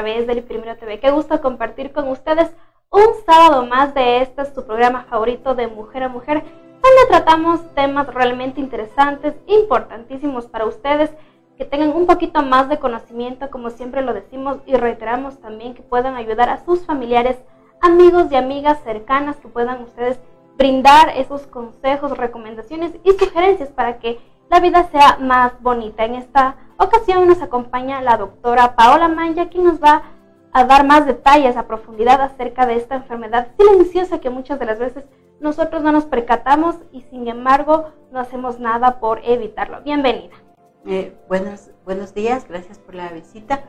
través del Primero TV. Qué gusto compartir con ustedes un sábado más de este su programa favorito de Mujer a Mujer, donde tratamos temas realmente interesantes, importantísimos para ustedes, que tengan un poquito más de conocimiento, como siempre lo decimos y reiteramos también que puedan ayudar a sus familiares, amigos y amigas cercanas, que puedan ustedes brindar esos consejos, recomendaciones y sugerencias para que la vida sea más bonita. En esta ocasión nos acompaña la doctora Paola Manja, quien nos va a dar más detalles a profundidad acerca de esta enfermedad silenciosa que muchas de las veces nosotros no nos percatamos y sin embargo no hacemos nada por evitarlo. Bienvenida. Eh, buenos, buenos días, gracias por la visita.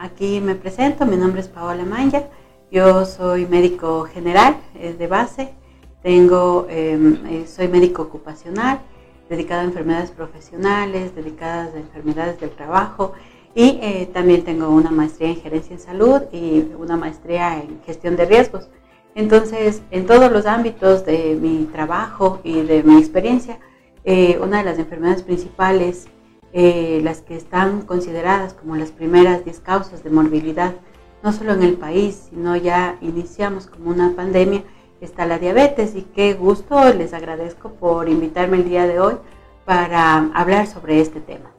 aquí me presento, mi nombre es Paola Manja, yo soy médico general eh, de base, tengo, em, eh, soy médico ocupacional, dedicada a enfermedades profesionales, dedicadas a enfermedades del trabajo y eh, también tengo una maestría en gerencia en salud y una maestría en gestión de riesgos. Entonces, en todos los ámbitos de mi trabajo y de mi experiencia, eh, una de las enfermedades principales, eh, las que están consideradas como las primeras 10 causas de morbilidad, no solo en el país, sino ya iniciamos como una pandemia, está la diabetes y qué gusto les agradezco por invitarme el día de hoy para hablar sobre este tema.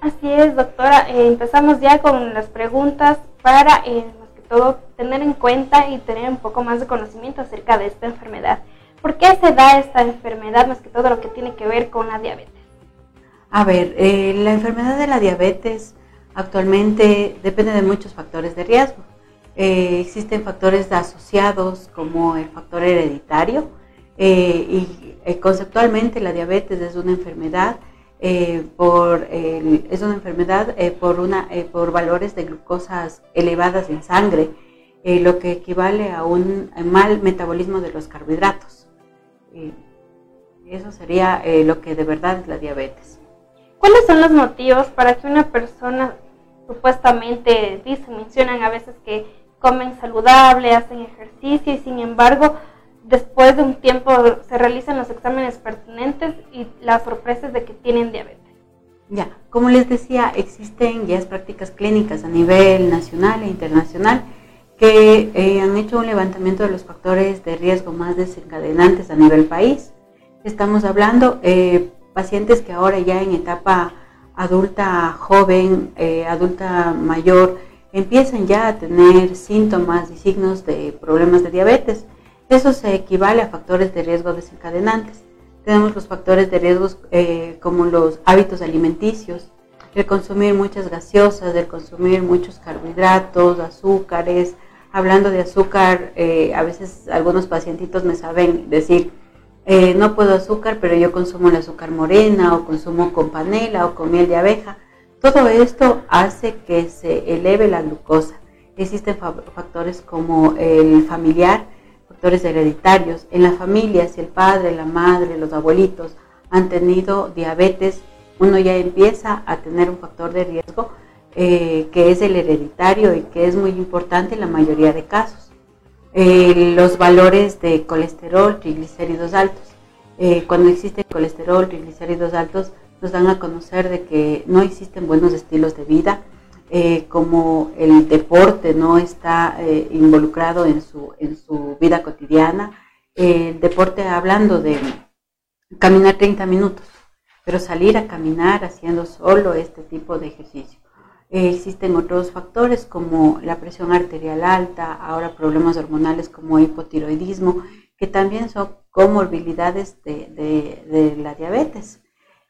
Así es, doctora. Eh, empezamos ya con las preguntas para, eh, más que todo, tener en cuenta y tener un poco más de conocimiento acerca de esta enfermedad. ¿Por qué se da esta enfermedad, más que todo lo que tiene que ver con la diabetes? A ver, eh, la enfermedad de la diabetes actualmente depende de muchos factores de riesgo. Eh, existen factores asociados como el factor hereditario eh, y eh, conceptualmente la diabetes es una enfermedad por es una enfermedad por una por valores de glucosas elevadas en sangre lo que equivale a un mal metabolismo de los carbohidratos. Eso sería lo que de verdad es la diabetes. ¿Cuáles son los motivos para que una persona supuestamente dicen, mencionan a veces que comen saludable, hacen ejercicio y sin embargo después de un tiempo se realizan los exámenes pertinentes y la sorpresa es de que tienen diabetes. Ya, como les decía, existen ya prácticas clínicas a nivel nacional e internacional que eh, han hecho un levantamiento de los factores de riesgo más desencadenantes a nivel país. Estamos hablando eh, pacientes que ahora ya en etapa adulta joven, eh, adulta mayor, empiezan ya a tener síntomas y signos de problemas de diabetes. Eso se equivale a factores de riesgo desencadenantes. Tenemos los factores de riesgo eh, como los hábitos alimenticios, el consumir muchas gaseosas, el consumir muchos carbohidratos, azúcares. Hablando de azúcar, eh, a veces algunos pacientitos me saben decir, eh, no puedo azúcar, pero yo consumo el azúcar morena o consumo con panela o con miel de abeja. Todo esto hace que se eleve la glucosa. Existen factores como el familiar, factores hereditarios. En la familia, si el padre, la madre, los abuelitos han tenido diabetes, uno ya empieza a tener un factor de riesgo eh, que es el hereditario y que es muy importante en la mayoría de casos. Eh, los valores de colesterol, triglicéridos altos. Eh, cuando existe colesterol, triglicéridos altos, nos dan a conocer de que no existen buenos estilos de vida, eh, como el deporte no está eh, involucrado en su, en su vida cotidiana. el deporte hablando de caminar 30 minutos, pero salir a caminar haciendo solo este tipo de ejercicio. Eh, existen otros factores como la presión arterial alta, ahora problemas hormonales como hipotiroidismo, que también son comorbilidades de, de la diabetes.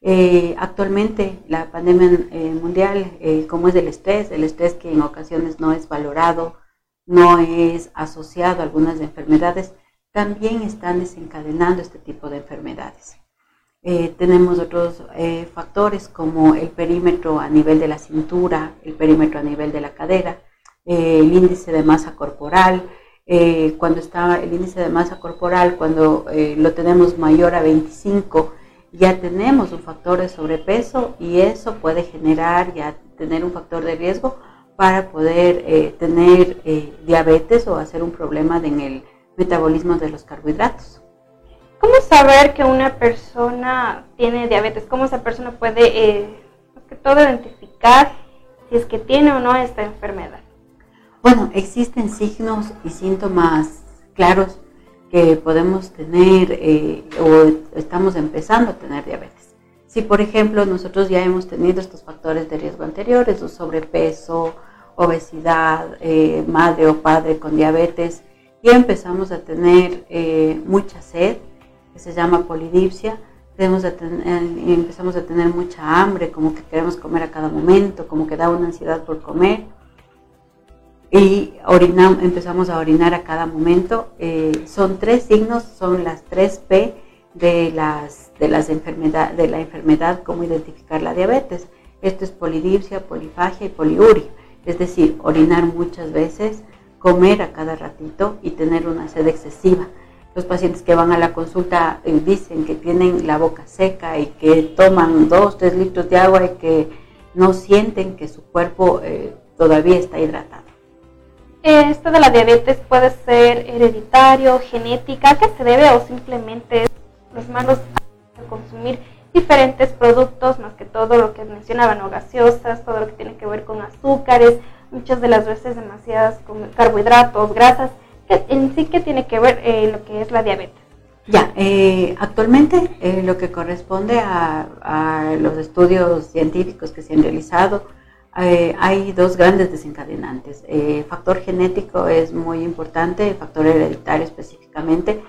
Eh, actualmente la pandemia eh, mundial, eh, como es el estrés, el estrés que en ocasiones no es valorado, no es asociado a algunas enfermedades, también están desencadenando este tipo de enfermedades. tenemos otros factores como el perímetro a nivel de la cintura, el perímetro a nivel de la cadera, el índice de masa corporal, cuando está el índice de masa corporal, cuando lo tenemos mayor a 25, ya tenemos un factor de sobrepeso y eso puede generar ya tener un factor de riesgo para poder eh, tener eh, diabetes o hacer un problema en el metabolismo de los carbohidratos. ¿Cómo saber que una persona tiene diabetes? ¿Cómo esa persona puede eh, que todo identificar si es que tiene o no esta enfermedad? Bueno, existen signos y síntomas claros que podemos tener eh, o estamos empezando a tener diabetes. Si por ejemplo nosotros ya hemos tenido estos factores de riesgo anteriores, sobrepeso, obesidad, eh, madre o padre con diabetes, y empezamos a tener eh, mucha sed, que se llama polidipsia, empezamos a tener mucha hambre, como que queremos comer a cada momento, como que da una ansiedad por comer, y empezamos a orinar a cada momento. Eh, son tres signos, son las tres P de, las, de, las enfermedad, de la enfermedad, cómo identificar la diabetes. Esto es polidipsia, polifagia y poliuria, es decir, orinar muchas veces, comer a cada ratito y tener una sed excesiva. Los pacientes que van a la consulta eh, dicen que tienen la boca seca y que toman dos, tres litros de agua y que no sienten que su cuerpo eh, todavía está hidratado. Esto de la diabetes puede ser hereditario, genética, ¿a qué se debe o simplemente los malos consumir diferentes productos, más que todo lo que mencionaban, o gaseosas, todo lo que tiene que ver con azúcares, muchas de las veces demasiadas carbohidratos, grasas, que en sí que tiene que ver eh, lo que es la diabetes. Ya, eh, actualmente eh, lo que corresponde a, los estudios científicos que se han realizado eh, hay dos grandes desencadenantes. Eh, factor genético es muy importante, factor hereditario específicamente,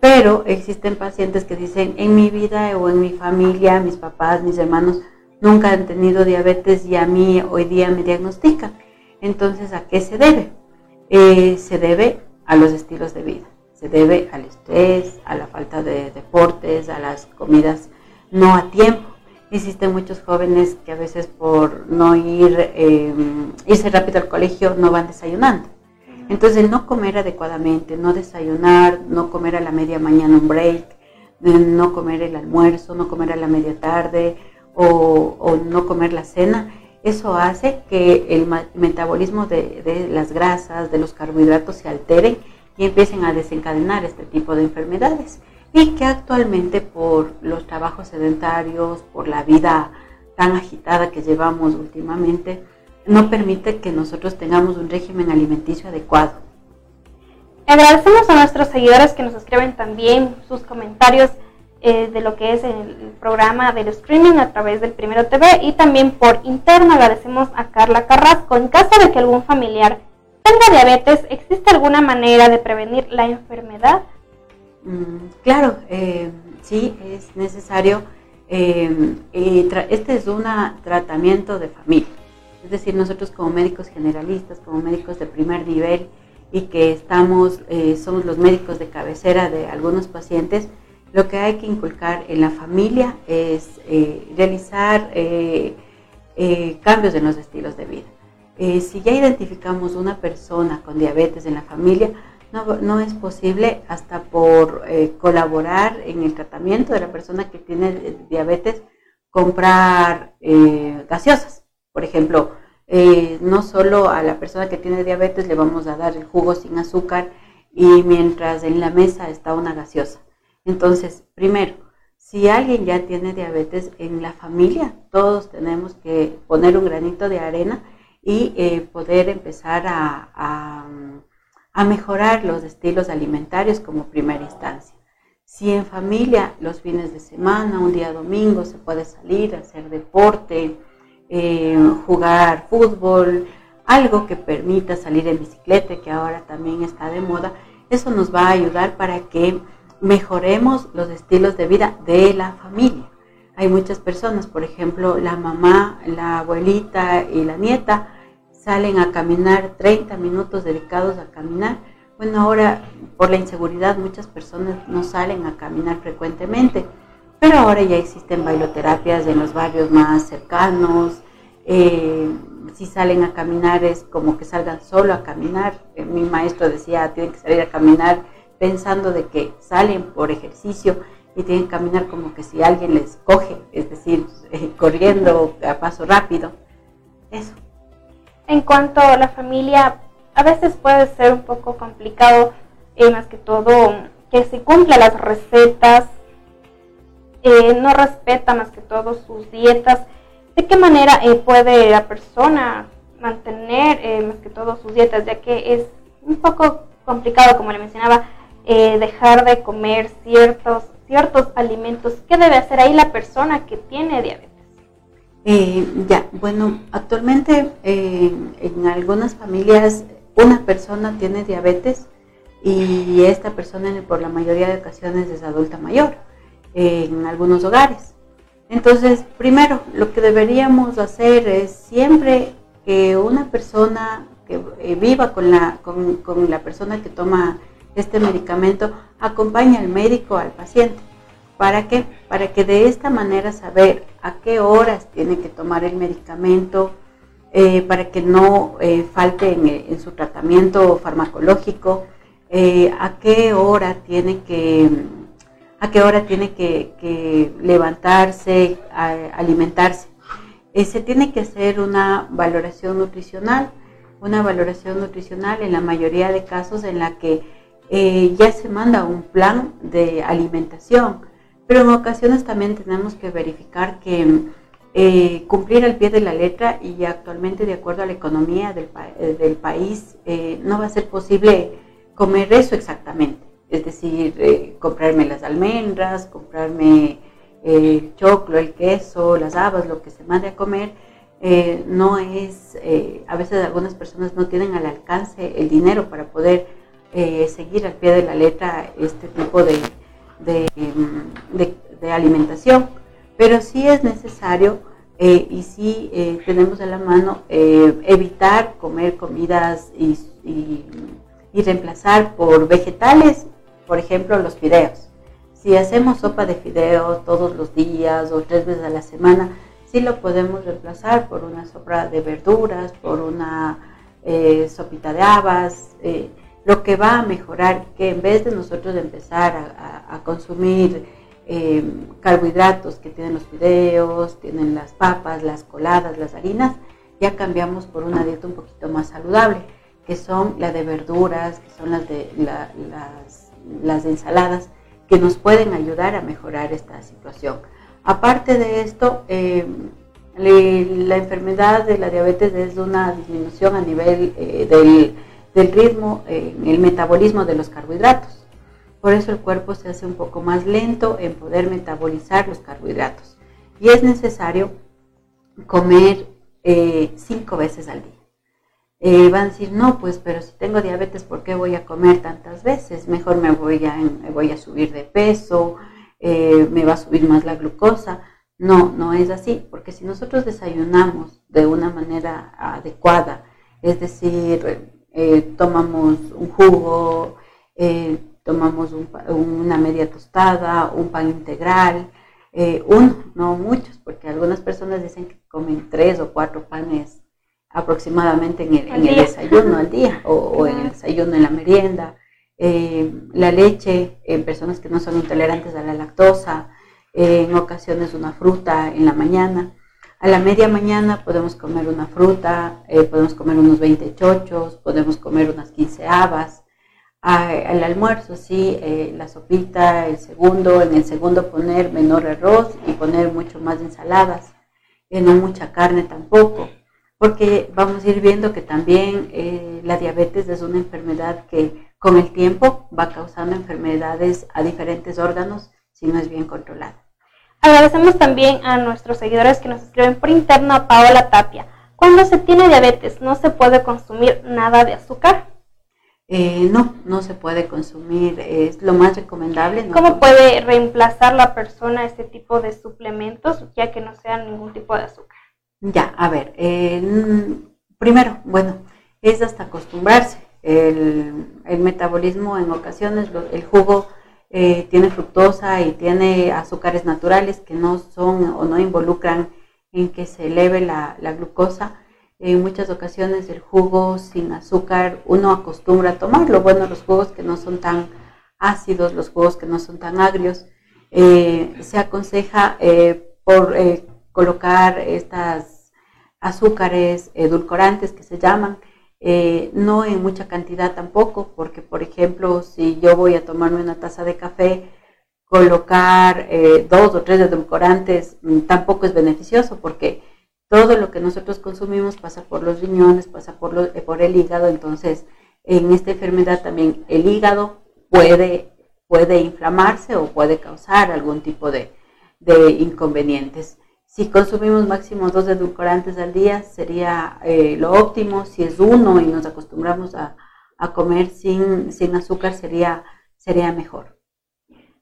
pero existen pacientes que dicen, en mi vida o en mi familia, mis papás, mis hermanos, nunca han tenido diabetes y a mí hoy día me diagnostican. Entonces, ¿a qué se debe? Eh, se debe a los estilos de vida, se debe al estrés, a la falta de deportes, a las comidas no a tiempo Existen muchos jóvenes que a veces por no ir, em, irse rápido al colegio no van desayunando. Entonces, no comer adecuadamente, no desayunar, no comer a la media mañana un break, no comer el almuerzo, no comer a la media tarde o, no comer la cena, eso hace que el metabolismo de, de, las grasas, de los carbohidratos se altere y empiecen a desencadenar este tipo de enfermedades y que actualmente por los trabajos sedentarios, por la vida tan agitada que llevamos últimamente, no permite que nosotros tengamos un régimen alimenticio adecuado. Agradecemos a nuestros seguidores que nos escriben también sus comentarios eh, de lo que es el programa del streaming a través del Primero TV y también por interno agradecemos a Carla Carrasco. En caso de que algún familiar tenga diabetes, ¿existe alguna manera de prevenir la enfermedad? Mm, claro, eh, sí, es necesario. Eh, este es un tratamiento de familia. Es decir, nosotros como médicos generalistas, como médicos de primer nivel y que estamos, eh, somos los médicos de cabecera de algunos pacientes, lo que hay que inculcar en la familia es realizar cambios en los estilos de vida. si ya identificamos una persona con diabetes en la familia, no, es posible hasta por eh, colaborar en el tratamiento de la persona que tiene eh, diabetes, comprar eh, gaseosas. Por ejemplo, no solo a la persona que tiene diabetes le vamos a dar el jugo sin azúcar y mientras en la mesa está una gaseosa. Entonces, primero, si alguien ya tiene diabetes en la familia, todos tenemos que poner un granito de arena y poder empezar a a mejorar los estilos alimentarios como primera instancia. Si en familia los fines de semana, un día domingo, se puede salir, hacer deporte, eh, jugar fútbol, algo que permita salir en bicicleta, que ahora también está de moda, eso nos va a ayudar para que mejoremos los estilos de vida de la familia. Hay muchas personas, por ejemplo, la mamá, la abuelita y la nieta, salen a caminar 30 minutos dedicados a caminar. Bueno, ahora por la inseguridad muchas personas no salen a caminar frecuentemente, pero ahora ya existen bailoterapias en los barrios más cercanos. Eh, si salen a caminar es como que salgan solo a caminar. Eh, mi maestro decía, tienen que salir a caminar pensando de que salen por ejercicio y tienen que caminar como que si alguien les coge, es decir, corriendo a paso rápido. Eso. En cuanto a la familia, a veces puede ser un poco complicado, eh, más que todo, que se cumpla las recetas, eh, no respeta más que todo sus dietas. ¿De qué manera puede la persona mantener más que todo sus dietas, ya que es un poco complicado, como le mencionaba, dejar de comer ciertos, ciertos alimentos? ¿Qué debe hacer ahí la persona que tiene diabetes? Eh, ya, bueno, actualmente eh, en algunas familias una persona tiene diabetes y esta persona por la mayoría de ocasiones es adulta mayor en algunos hogares. Entonces, primero, lo que deberíamos hacer es siempre que una persona que eh, viva con la, con, con la persona que toma este medicamento acompañe al médico al paciente ¿Para qué? Para que de esta manera saber a qué horas tiene que tomar el medicamento, eh, para que no eh, falte en, su tratamiento farmacológico, eh, a qué hora tiene que, a qué hora tiene que, levantarse, alimentarse. se tiene que hacer una valoración nutricional, una valoración nutricional en la mayoría de casos en la que ya se manda un plan de alimentación pero en ocasiones también tenemos que verificar que eh, cumplir al pie de la letra y actualmente de acuerdo a la economía del, eh, país eh, no va a ser posible comer eso exactamente. Es decir, comprarme las almendras, comprarme el choclo, el queso, las habas, lo que se mande a comer, no es, a veces algunas personas no tienen al alcance el dinero para poder seguir al pie de la letra este tipo de, de, alimentación, pero sí es necesario eh, y sí eh, tenemos a la mano eh, evitar comer comidas y, reemplazar por vegetales, por ejemplo, los fideos. Si hacemos sopa de fideos todos los días o tres veces a la semana, sí lo podemos reemplazar por una sopa de verduras, por una sopita de habas lo que va a mejorar que en vez de nosotros empezar a, consumir eh, carbohidratos que tienen los fideos, tienen las papas, las coladas, las harinas, ya cambiamos por una dieta un poquito más saludable, que son la de verduras, que son las de las, ensaladas, que nos pueden ayudar a mejorar esta situación. Aparte de esto, eh, la enfermedad de la diabetes es una disminución a nivel eh, del del ritmo en el metabolismo de los carbohidratos. Por eso el cuerpo se hace un poco más lento en poder metabolizar los carbohidratos. Y es necesario comer eh, cinco veces al día. Eh, van a decir, no, pues, pero si tengo diabetes, ¿por qué voy a comer tantas veces? Mejor me voy a, me voy a subir de peso, eh, me va a subir más la glucosa. No, no es así, porque si nosotros desayunamos de una manera adecuada, es decir, eh, tomamos un jugo, eh, tomamos una media tostada, un pan integral, eh, uno, no muchos, porque algunas personas dicen que comen tres o cuatro panes aproximadamente en el, desayuno al día o, en el desayuno en la merienda. la leche en personas que no son intolerantes a la lactosa, en ocasiones una fruta en la mañana. A la media mañana podemos comer una fruta, eh, podemos comer unos 20 chochos, podemos comer unas 15 habas. al almuerzo, sí, eh, la sopita, el segundo, en el segundo poner menor arroz y poner mucho más ensaladas, y no mucha carne tampoco, porque vamos a ir viendo que también eh, la diabetes es una enfermedad que con el tiempo va causando enfermedades a diferentes órganos si no es bien controlada. Agradecemos también a nuestros seguidores que nos escriben por interno a Paola Tapia. Cuando se tiene diabetes, ¿no se puede consumir nada de azúcar? Eh, no, no se puede consumir, es lo más recomendable. ¿Cómo puede reemplazar la persona este tipo de suplementos ya que no sean ningún tipo de azúcar? Ya, a ver, primero, bueno, es hasta acostumbrarse. El, el metabolismo en ocasiones, el jugo eh, tiene fructosa y tiene azúcares naturales que no son o no involucran en que se eleve la, glucosa. En muchas ocasiones el jugo sin azúcar uno acostumbra a tomarlo. Bueno, los jugos que no son tan ácidos, los jugos que no son tan agrios, eh, se aconseja eh, por colocar estas azúcares edulcorantes que se llaman eh, no en mucha cantidad tampoco, porque por ejemplo, si yo voy a tomarme una taza de café, colocar eh, dos o tres edulcorantes mm, tampoco es beneficioso, porque todo lo que nosotros consumimos pasa por los riñones, pasa por, eh, por el hígado, entonces en esta enfermedad también el hígado puede, puede inflamarse o puede causar algún tipo de, inconvenientes. Si consumimos máximo dos edulcorantes al día sería eh, lo óptimo, si es uno y nos acostumbramos a, comer sin, sin azúcar sería, sería mejor.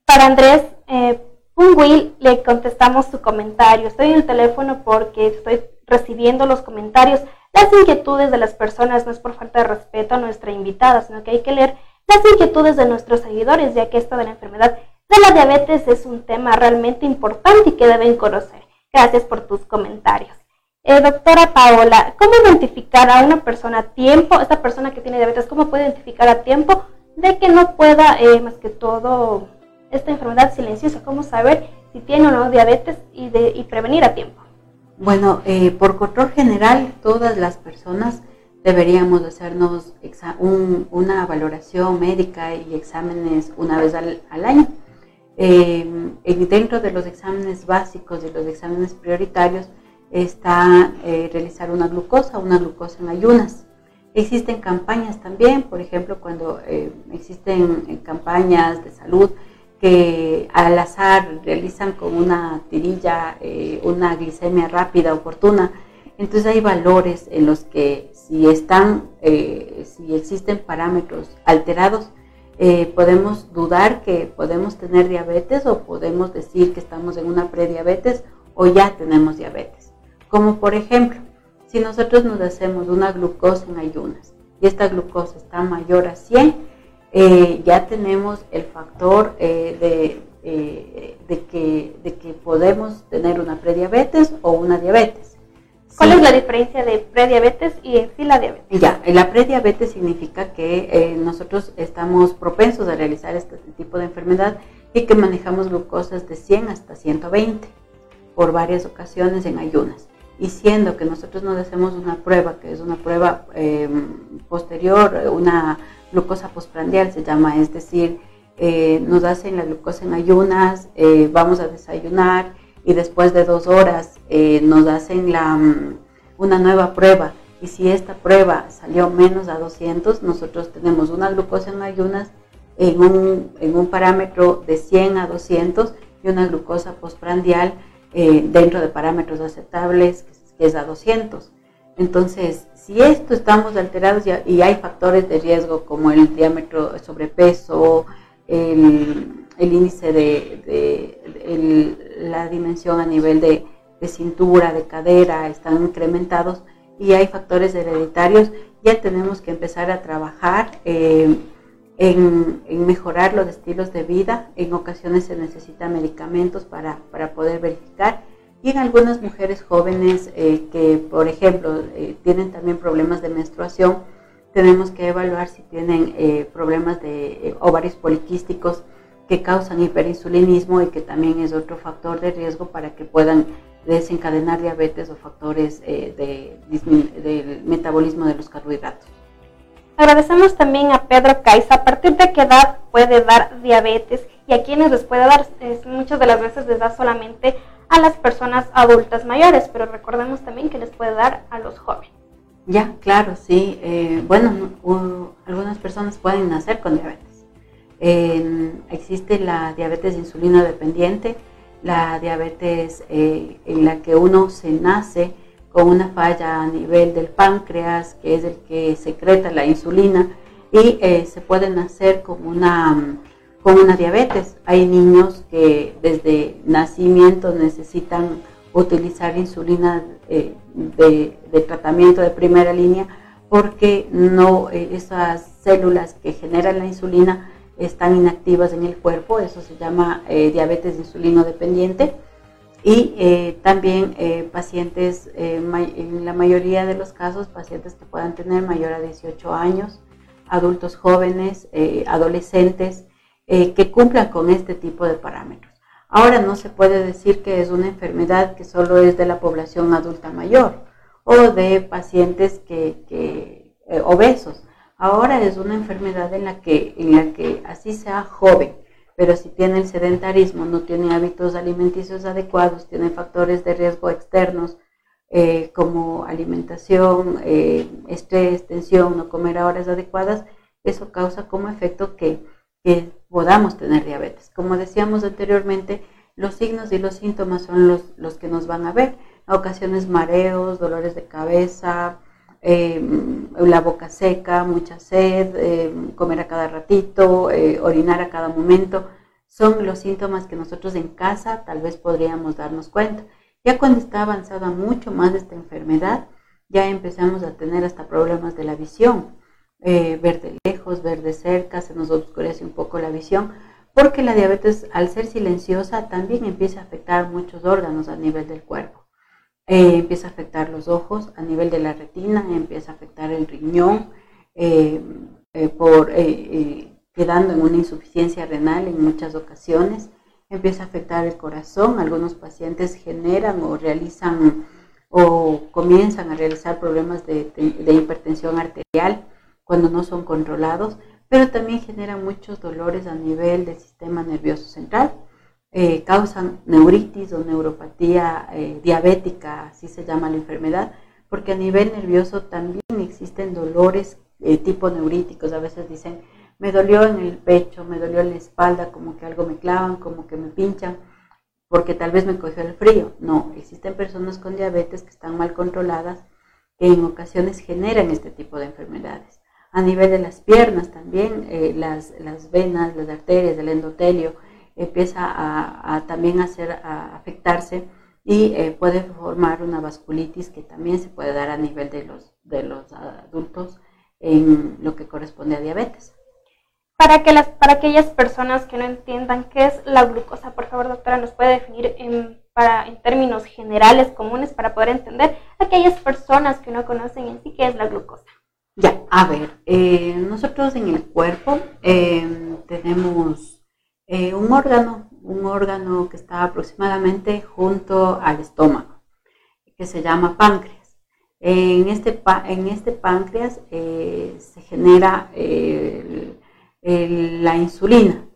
Para Andrés, eh, Will le contestamos su comentario. Estoy en el teléfono porque estoy recibiendo los comentarios, las inquietudes de las personas. No es por falta de respeto a nuestra invitada, sino que hay que leer las inquietudes de nuestros seguidores, ya que esta de la enfermedad de la diabetes es un tema realmente importante y que deben conocer. Gracias por tus comentarios. Eh, doctora Paola, ¿cómo identificar a una persona a tiempo, esta persona que tiene diabetes, cómo puede identificar a tiempo de que no pueda, eh, más que todo, esta enfermedad silenciosa? ¿Cómo saber si tiene o no diabetes y, de, y prevenir a tiempo? Bueno, eh, por control general, todas las personas deberíamos hacernos una valoración médica y exámenes una vez al, año. Eh, dentro de los exámenes básicos, de los exámenes prioritarios, está eh, realizar una glucosa, una glucosa en ayunas. Existen campañas también, por ejemplo, cuando existen campañas de salud, que al azar realizan con una tirilla eh, una glicemia rápida, oportuna. Entonces hay valores en los que si están, eh, si existen parámetros alterados, eh, podemos dudar que podemos tener diabetes o podemos decir que estamos en una prediabetes o ya tenemos diabetes. Como por ejemplo, si nosotros nos hacemos una glucosa en ayunas y esta glucosa está mayor a 100, eh, ya tenemos el factor eh, de que podemos tener una prediabetes o una diabetes. ¿Cuál es la diferencia de prediabetes y en sí la diabetes? Ya, la prediabetes significa que nosotros estamos propensos a realizar este tipo de enfermedad y que manejamos glucosas de 100 hasta 120 por varias ocasiones en ayunas. Y siendo que nosotros nos hacemos una prueba, que es una prueba posterior, una glucosa postprandial se llama, es decir, eh, nos hacen la glucosa en ayunas, eh, vamos a desayunar y después de dos horas eh, nos hacen la, mm, una nueva prueba. Y si esta prueba salió menos a 200, nosotros tenemos una glucosa en ayunas en un, en un parámetro de 100 a 200 y una glucosa postprandial dentro de parámetros aceptables que es a 200. Entonces, si esto estamos alterados y hay factores de riesgo como el diámetro sobrepeso, el, índice de, la dimensión a nivel de, cintura, de cadera, están incrementados y hay factores hereditarios, ya tenemos que empezar a trabajar eh, en, mejorar los estilos de vida. En ocasiones se necesitan medicamentos para, para poder verificar y en algunas mujeres jóvenes eh, que, por ejemplo, eh, tienen también problemas de menstruación, tenemos que evaluar si tienen eh, problemas de ovarios poliquísticos que causan hiperinsulinismo y que también es otro factor de riesgo para que puedan desencadenar diabetes o factores de, del metabolismo de los carbohidratos. Agradecemos también a Pedro Caiza. ¿A partir de qué edad puede dar diabetes? Y a quienes les puede dar, muchas de las veces les da solamente a las personas adultas mayores, pero recordemos también que les puede dar a los jóvenes. Ya, claro, sí. Eh, bueno, algunas personas pueden nacer con diabetes. Existe la diabetes insulino dependiente, la diabetes eh, en la que uno se nace con una falla a nivel del páncreas, que es el que secreta la insulina, y eh, se puede nacer con una con una diabetes. Hay niños que desde nacimiento necesitan utilizar insulina eh, de, tratamiento de primera línea porque no esas células que generan la insulina están inactivas en el cuerpo, eso se llama eh, diabetes insulino dependiente. Y también pacientes, en la mayoría de los casos, pacientes que puedan tener mayor a 18 años, adultos jóvenes, adolescentes, eh, que cumplan con este tipo de parámetros. Ahora no se puede decir que es una enfermedad que solo es de la población adulta mayor o de pacientes que, eh, obesos. Ahora es una enfermedad en la que, en la que así sea joven, pero si tiene el sedentarismo, no tiene hábitos alimenticios adecuados, tiene factores de riesgo externos, eh, como alimentación, eh, estrés, tensión, no comer a horas adecuadas, eso causa como efecto que, podamos tener diabetes. Como decíamos anteriormente, los signos y los síntomas son los, los que nos van a ver. A ocasiones mareos, dolores de cabeza, em, la boca seca, mucha sed, em, comer a cada ratito, eh, orinar a cada momento, son los síntomas que nosotros en casa tal vez podríamos darnos cuenta. Ya cuando está avanzada mucho más esta enfermedad, ya empezamos a tener hasta problemas de la visión, eh, ver de lejos, ver de cerca, se nos oscurece un poco la visión, porque la diabetes al ser silenciosa también empieza a afectar muchos órganos a nivel del cuerpo. Eh, empieza a afectar los ojos a nivel de la retina, empieza a afectar el riñón, eh, por, quedando en una insuficiencia renal en muchas ocasiones empieza a afectar el corazón. Algunos pacientes generan o realizan o comienzan a realizar problemas de, hipertensión arterial cuando no son controlados, pero también generan muchos dolores a nivel del sistema nervioso central. Eh, causan neuritis o neuropatía eh, diabética, así se llama la enfermedad, porque a nivel nervioso también existen dolores eh, tipo neuríticos. A veces dicen, me dolió en el pecho, me dolió en la espalda, como que algo me clavan, como que me pinchan, porque tal vez me cogió el frío. No, existen personas con diabetes que están mal controladas que en ocasiones generan este tipo de enfermedades. A nivel de las piernas también, eh, las, venas, las arterias, el endotelio empieza a, también a, hacer, a afectarse y eh, puede formar una vasculitis que también se puede dar a nivel de los, de los adultos en lo que corresponde a diabetes. Para, que las, para aquellas personas que no entiendan qué es la glucosa, por favor, doctora, nos puede definir en, para, en términos generales, comunes, para poder entender aquellas personas que no conocen en sí qué es la glucosa. Ya, a ver, eh, nosotros en el cuerpo eh, tenemos eh, un órgano, un órgano que está aproximadamente junto al estómago, que se llama páncreas. En este, en este páncreas se genera la insulina.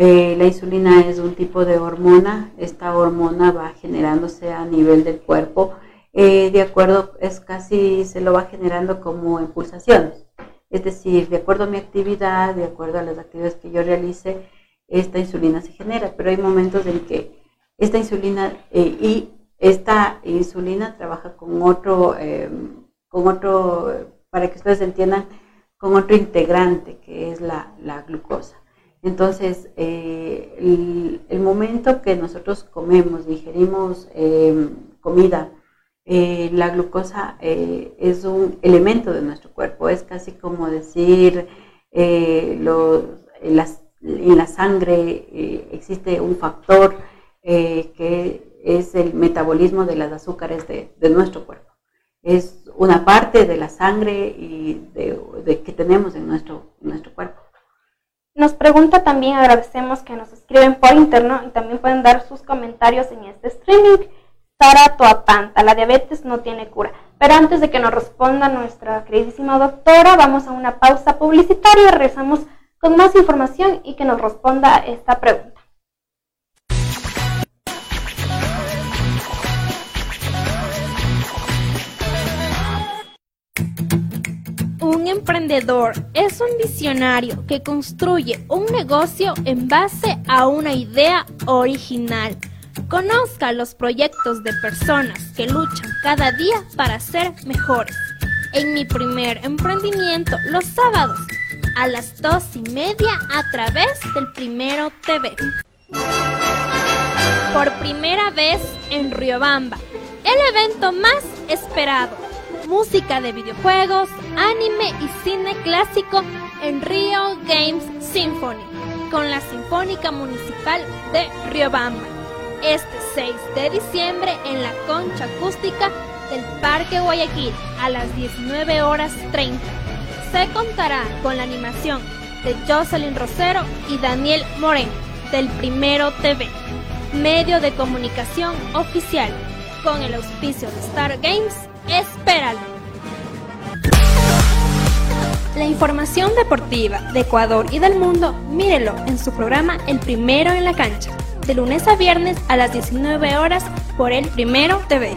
Eh, la insulina es un tipo de hormona, esta hormona va generándose a nivel del cuerpo, eh, de acuerdo, es casi, se lo va generando como impulsaciones. Es decir, de acuerdo a mi actividad, de acuerdo a las actividades que yo realice, esta insulina se genera, pero hay momentos en que esta insulina eh, y esta insulina trabaja con otro, con otro, para que ustedes entiendan, con otro integrante que es la, glucosa. Entonces, eh, el, momento que nosotros comemos, digerimos eh, comida, eh, la glucosa es un elemento de nuestro cuerpo, es casi como decir, los, en, la sangre existe un factor que es el metabolismo de las azúcares de nuestro cuerpo es una parte de la sangre y de, que tenemos en nuestro, nuestro cuerpo. Nos pregunta también, agradecemos que nos escriben por interno y también pueden dar sus comentarios en este streaming. Sara Toapanta, la diabetes no tiene cura. Pero antes de que nos responda nuestra queridísima doctora, vamos a una pausa publicitaria, regresamos con más información y que nos responda esta pregunta. Un emprendedor es un visionario que construye un negocio en base a una idea original. Conozca los proyectos de personas que luchan cada día para ser mejores. En mi primer emprendimiento, los sábados, a las dos y media a través del Primero TV. Por primera vez en Riobamba, el evento más esperado música de videojuegos, anime y cine clásico en Rio Games Symphony con la Sinfónica Municipal de Riobamba. Este 6 de diciembre en la concha acústica del Parque Guayaquil a las 19 horas 30. Se contará con la animación de Jocelyn Rosero y Daniel Moreno del Primero TV, medio de comunicación oficial, con el auspicio de Star Games Espéralo. La información deportiva de Ecuador y del mundo, mírelo en su programa El Primero en la Cancha, de lunes a viernes a las 19 horas por El Primero TV.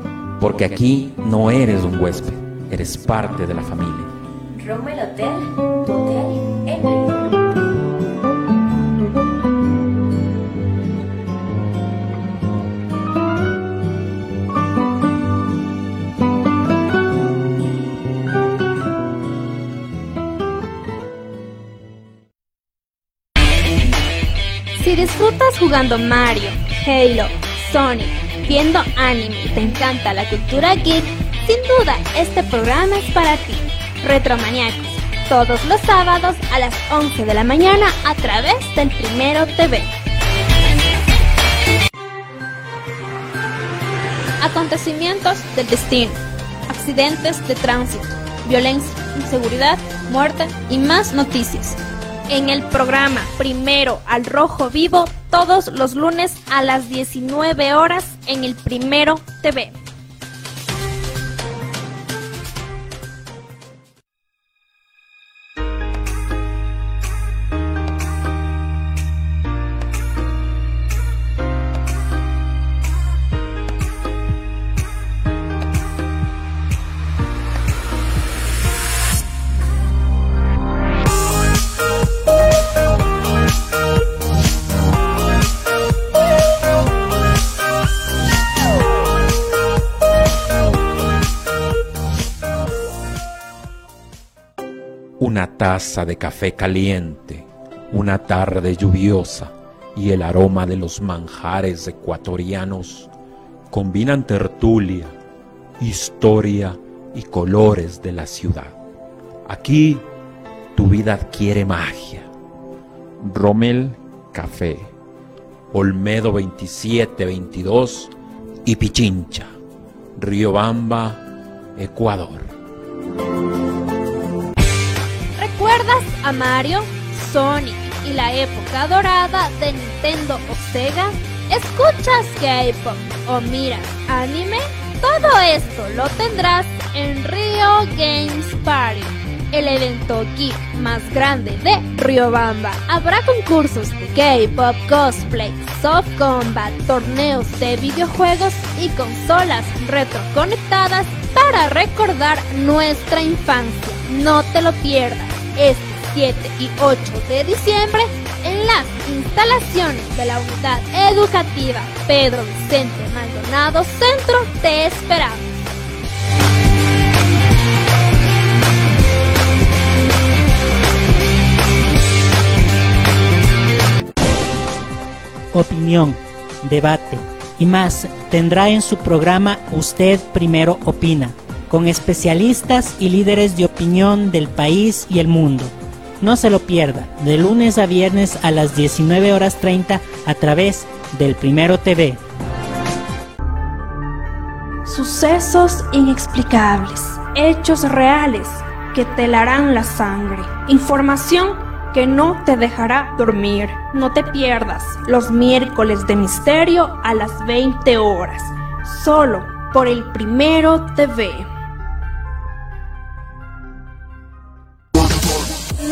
Porque aquí no eres un huésped, eres parte de la familia. Roma el Hotel, tu hotel en. Si disfrutas jugando Mario, Halo, Sonic, viendo anime y te encanta la cultura geek, sin duda este programa es para ti. Retromaniacos, todos los sábados a las 11 de la mañana a través del Primero TV. Acontecimientos del destino, accidentes de tránsito, violencia, inseguridad, muerte y más noticias. En el programa Primero al Rojo Vivo, todos los lunes a las 19 horas en el Primero TV. Una taza de café caliente, una tarde lluviosa y el aroma de los manjares ecuatorianos combinan tertulia, historia y colores de la ciudad. Aquí tu vida adquiere magia. Rommel Café, Olmedo 2722 y Pichincha, Riobamba, Ecuador. ¿Recuerdas a Mario, Sonic y la época dorada de Nintendo o Sega? ¿Escuchas K-pop o miras anime? Todo esto lo tendrás en Rio Games Party, el evento geek más grande de Riobamba. Habrá concursos de K-pop, cosplay, soft combat, torneos de videojuegos y consolas retroconectadas para recordar nuestra infancia. No te lo pierdas 7 y 8 de diciembre en las instalaciones de la unidad educativa Pedro Vicente Maldonado Centro te esperamos. opinión, debate y más tendrá en su programa Usted Primero Opina, con especialistas y líderes de opinión del país y el mundo. No se lo pierda, de lunes a viernes a las 19 horas 30 a través del Primero TV. Sucesos inexplicables, hechos reales que te helarán la sangre, información que no te dejará dormir. No te pierdas los miércoles de misterio a las 20 horas, solo por el Primero TV.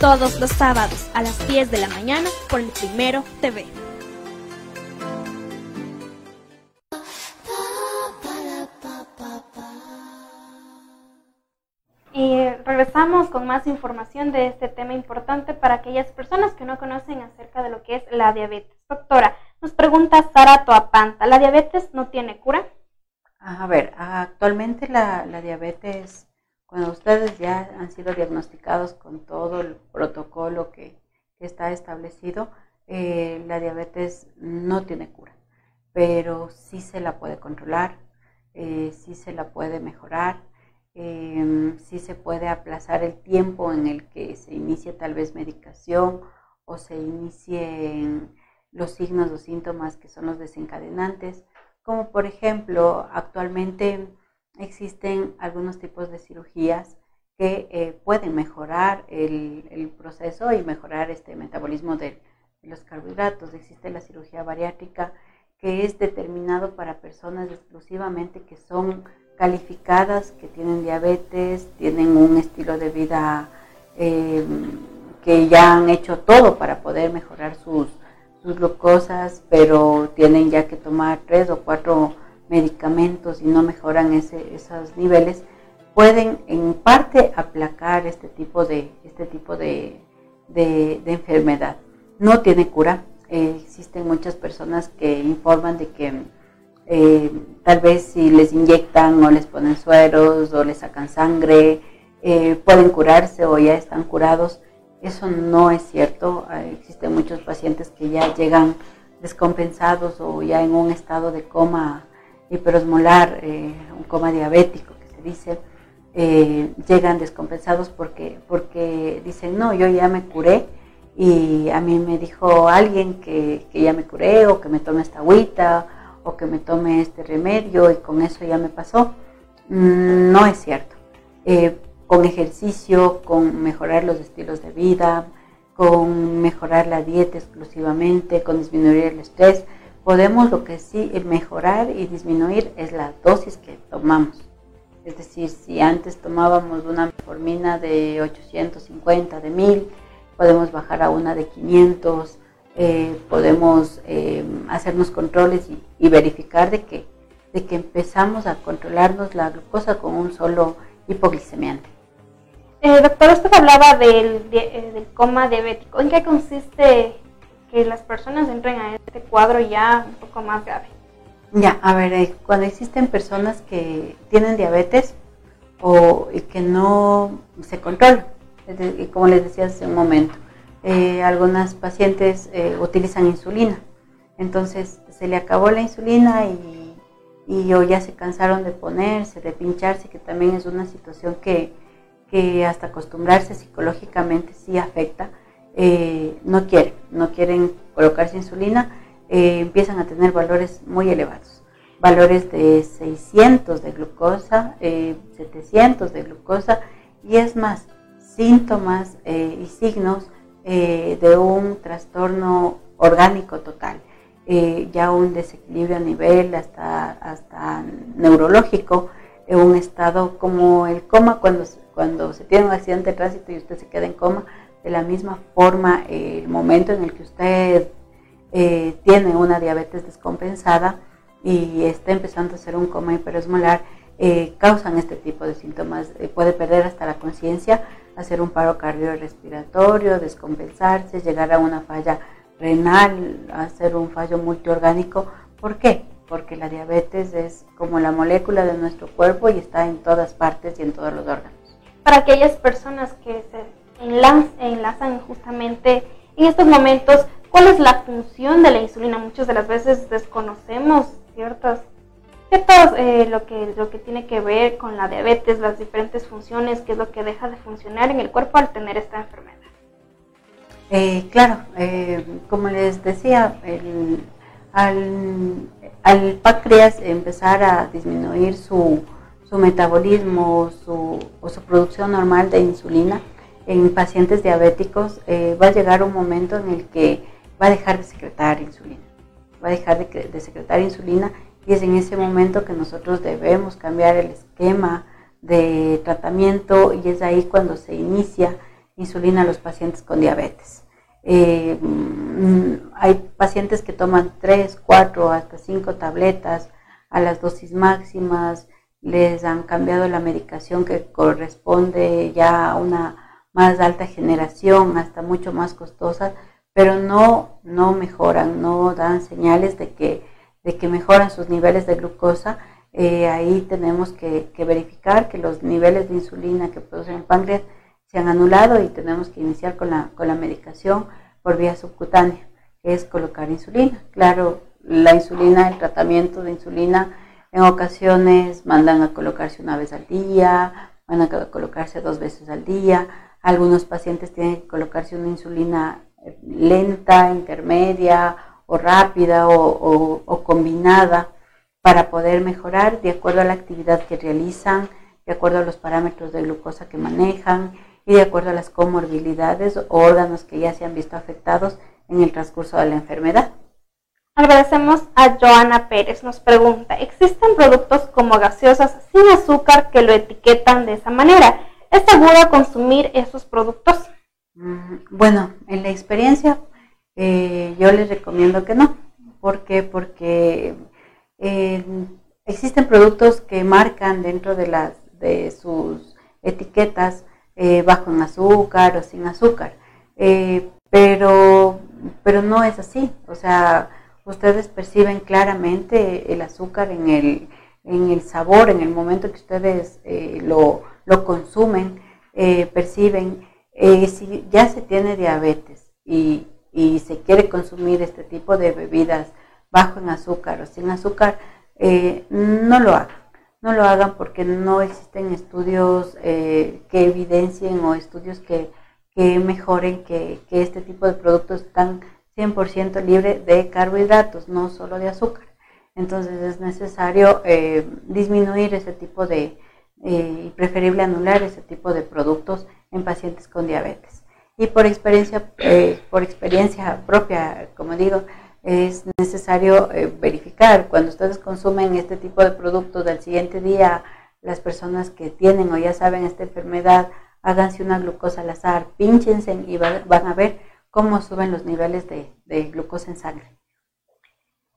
todos los sábados a las 10 de la mañana por el Primero TV. Y regresamos con más información de este tema importante para aquellas personas que no conocen acerca de lo que es la diabetes. Doctora, Nos pregunta Sara Toapanta, ¿la diabetes no tiene cura? A ver, actualmente la, la diabetes, cuando ustedes ya han sido diagnosticados con todo el protocolo que, está establecido, eh, la diabetes no tiene cura, pero sí se la puede controlar, eh, sí se la puede mejorar, eh, sí se puede aplazar el tiempo en el que se inicie tal vez medicación o se inicien los signos o síntomas que son los desencadenantes, como por ejemplo actualmente existen algunos tipos de cirugías que eh, pueden mejorar el, el, proceso y mejorar este metabolismo del, los carbohidratos. Existe la cirugía bariátrica que es determinado para personas exclusivamente que son calificadas, que tienen diabetes, tienen un estilo de vida eh, que ya han hecho todo para poder mejorar sus glucosas, pero tienen ya que tomar tres o cuatro medicamentos y no mejoran ese, esos niveles, pueden en parte aplacar este tipo de, este tipo de, de, enfermedad no tiene cura. Eh, existen muchas personas que informan de que eh, tal vez si les inyectan o les ponen sueros o les sacan sangre, eh, pueden curarse o ya están curados. Eso no es cierto. existen muchos pacientes que ya llegan descompensados o ya en un estado de coma hiperosmolar, un coma diabético que se dice, llegan descompensados porque, porque dicen, no, yo ya me curé y a mí me dijo alguien que, ya me curé o que me tome esta agüita o que me tome este remedio y con eso ya me pasó. Mm, no es cierto. Eh, con ejercicio, con mejorar los estilos de vida, con mejorar la dieta exclusivamente, con disminuir el estrés, podemos lo que sí mejorar y disminuir es la dosis que tomamos. Es decir, si antes tomábamos una metformina de 850, de 1000, podemos bajar a una de 500, eh, podemos eh, hacernos controles y, verificar de que, de que empezamos a controlarnos la glucosa con un solo hipoglicemiante. Eh, doctor, usted hablaba del, del coma diabético. ¿En qué consiste que las personas entren a este cuadro ya un poco más grave? Ya, a ver, cuando existen personas que tienen diabetes o y que no se controlan, como les decía hace un momento, eh, algunas pacientes eh, utilizan insulina. Entonces se le acabó la insulina y, y o ya se cansaron de ponerse, de pincharse, que también es una situación que, que hasta acostumbrarse psicológicamente sí afecta. Eh, no quieren, no quieren colocarse insulina, empiezan a tener valores muy elevados, valores de 600 de glucosa, 700 de glucosa y es más, síntomas eh, y signos eh, de un trastorno orgánico total, eh, ya un desequilibrio a nivel hasta, hasta neurológico, un estado como el coma cuando, cuando se tiene un accidente de tránsito y usted se queda en coma, de la misma forma el momento en el que usted tiene una diabetes descompensada y está empezando a hacer un coma hiperosmolar, causan este tipo de síntomas. puede perder hasta la conciencia, hacer un paro cardiorrespiratorio, descompensarse, llegar a una falla renal, hacer un fallo multiorgánico. ¿Por qué? Porque la diabetes es como la molécula de nuestro cuerpo y está en todas partes y en todos los órganos. Para aquellas personas que se enlazan justamente en estos momentos, ¿cuál es la función de la insulina? Muchas de las veces desconocemos ciertas todo eh, lo, que, lo que tiene que ver con la diabetes, las diferentes funciones, qué es lo que deja de funcionar en el cuerpo al tener esta enfermedad. Eh, claro, eh, como les decía, al, al, páncreas empezar a disminuir su, su metabolismo su, o su producción normal de insulina en pacientes diabéticos, va a llegar un momento en el que va a dejar de secretar insulina. Va a dejar de, de secretar insulina y es en ese momento que nosotros debemos cambiar el esquema de tratamiento y es ahí cuando se inicia insulina a los pacientes con diabetes. Eh, mm, hay pacientes que toman 3, 4, hasta 5 tabletas a las dosis máximas, les han cambiado la medicación que corresponde ya a una más alta generación, hasta mucho más costosa, pero no no mejoran, no dan señales de que, de que mejoran sus niveles de glucosa, eh, ahí tenemos que, verificar que los niveles de insulina que produce el páncreas se han anulado y tenemos que iniciar con la, con la medicación por vía subcutánea, que es colocar insulina. Claro, la insulina, el tratamiento de insulina, en ocasiones mandan a colocarse una vez al día, van a colocarse dos veces al día. Algunos pacientes tienen que colocarse una insulina eh, lenta, intermedia o rápida o combinada para poder mejorar de acuerdo a la actividad que realizan, de acuerdo a los parámetros de glucosa que manejan y de acuerdo a las comorbilidades o órganos que ya se han visto afectados en el transcurso de la enfermedad. Agradecemos a Joana Pérez. Nos pregunta, ¿existen productos como gaseosas sin azúcar que lo etiquetan de esa manera? ¿Es seguro consumir esos productos? Mm, bueno, en la experiencia eh, yo les recomiendo que no. ¿Por qué? Porque eh, existen productos que marcan dentro de, las, de sus etiquetas eh, bajo en azúcar o sin azúcar, eh, pero, pero no es así. O sea, ustedes perciben claramente el azúcar en el, en el sabor, en el momento que ustedes lo, lo, consumen, perciben si ya se tiene diabetes y, se quiere consumir este tipo de bebidas bajo en azúcar o sin azúcar, eh, no lo hagan. No lo hagan porque no existen estudios eh, que evidencien o estudios que, mejoren que, este tipo de productos están 100% libre de carbohidratos, no solo de azúcar. Entonces es necesario eh, disminuir ese tipo de, y preferible anular ese tipo de productos en pacientes con diabetes. Y por experiencia, por experiencia propia, como digo, es necesario eh, verificar cuando ustedes consumen este tipo de productos del siguiente día, las personas que tienen o ya saben esta enfermedad, háganse una glucosa al azar, pinchense y van a ver cómo suben los niveles de, glucosa en sangre.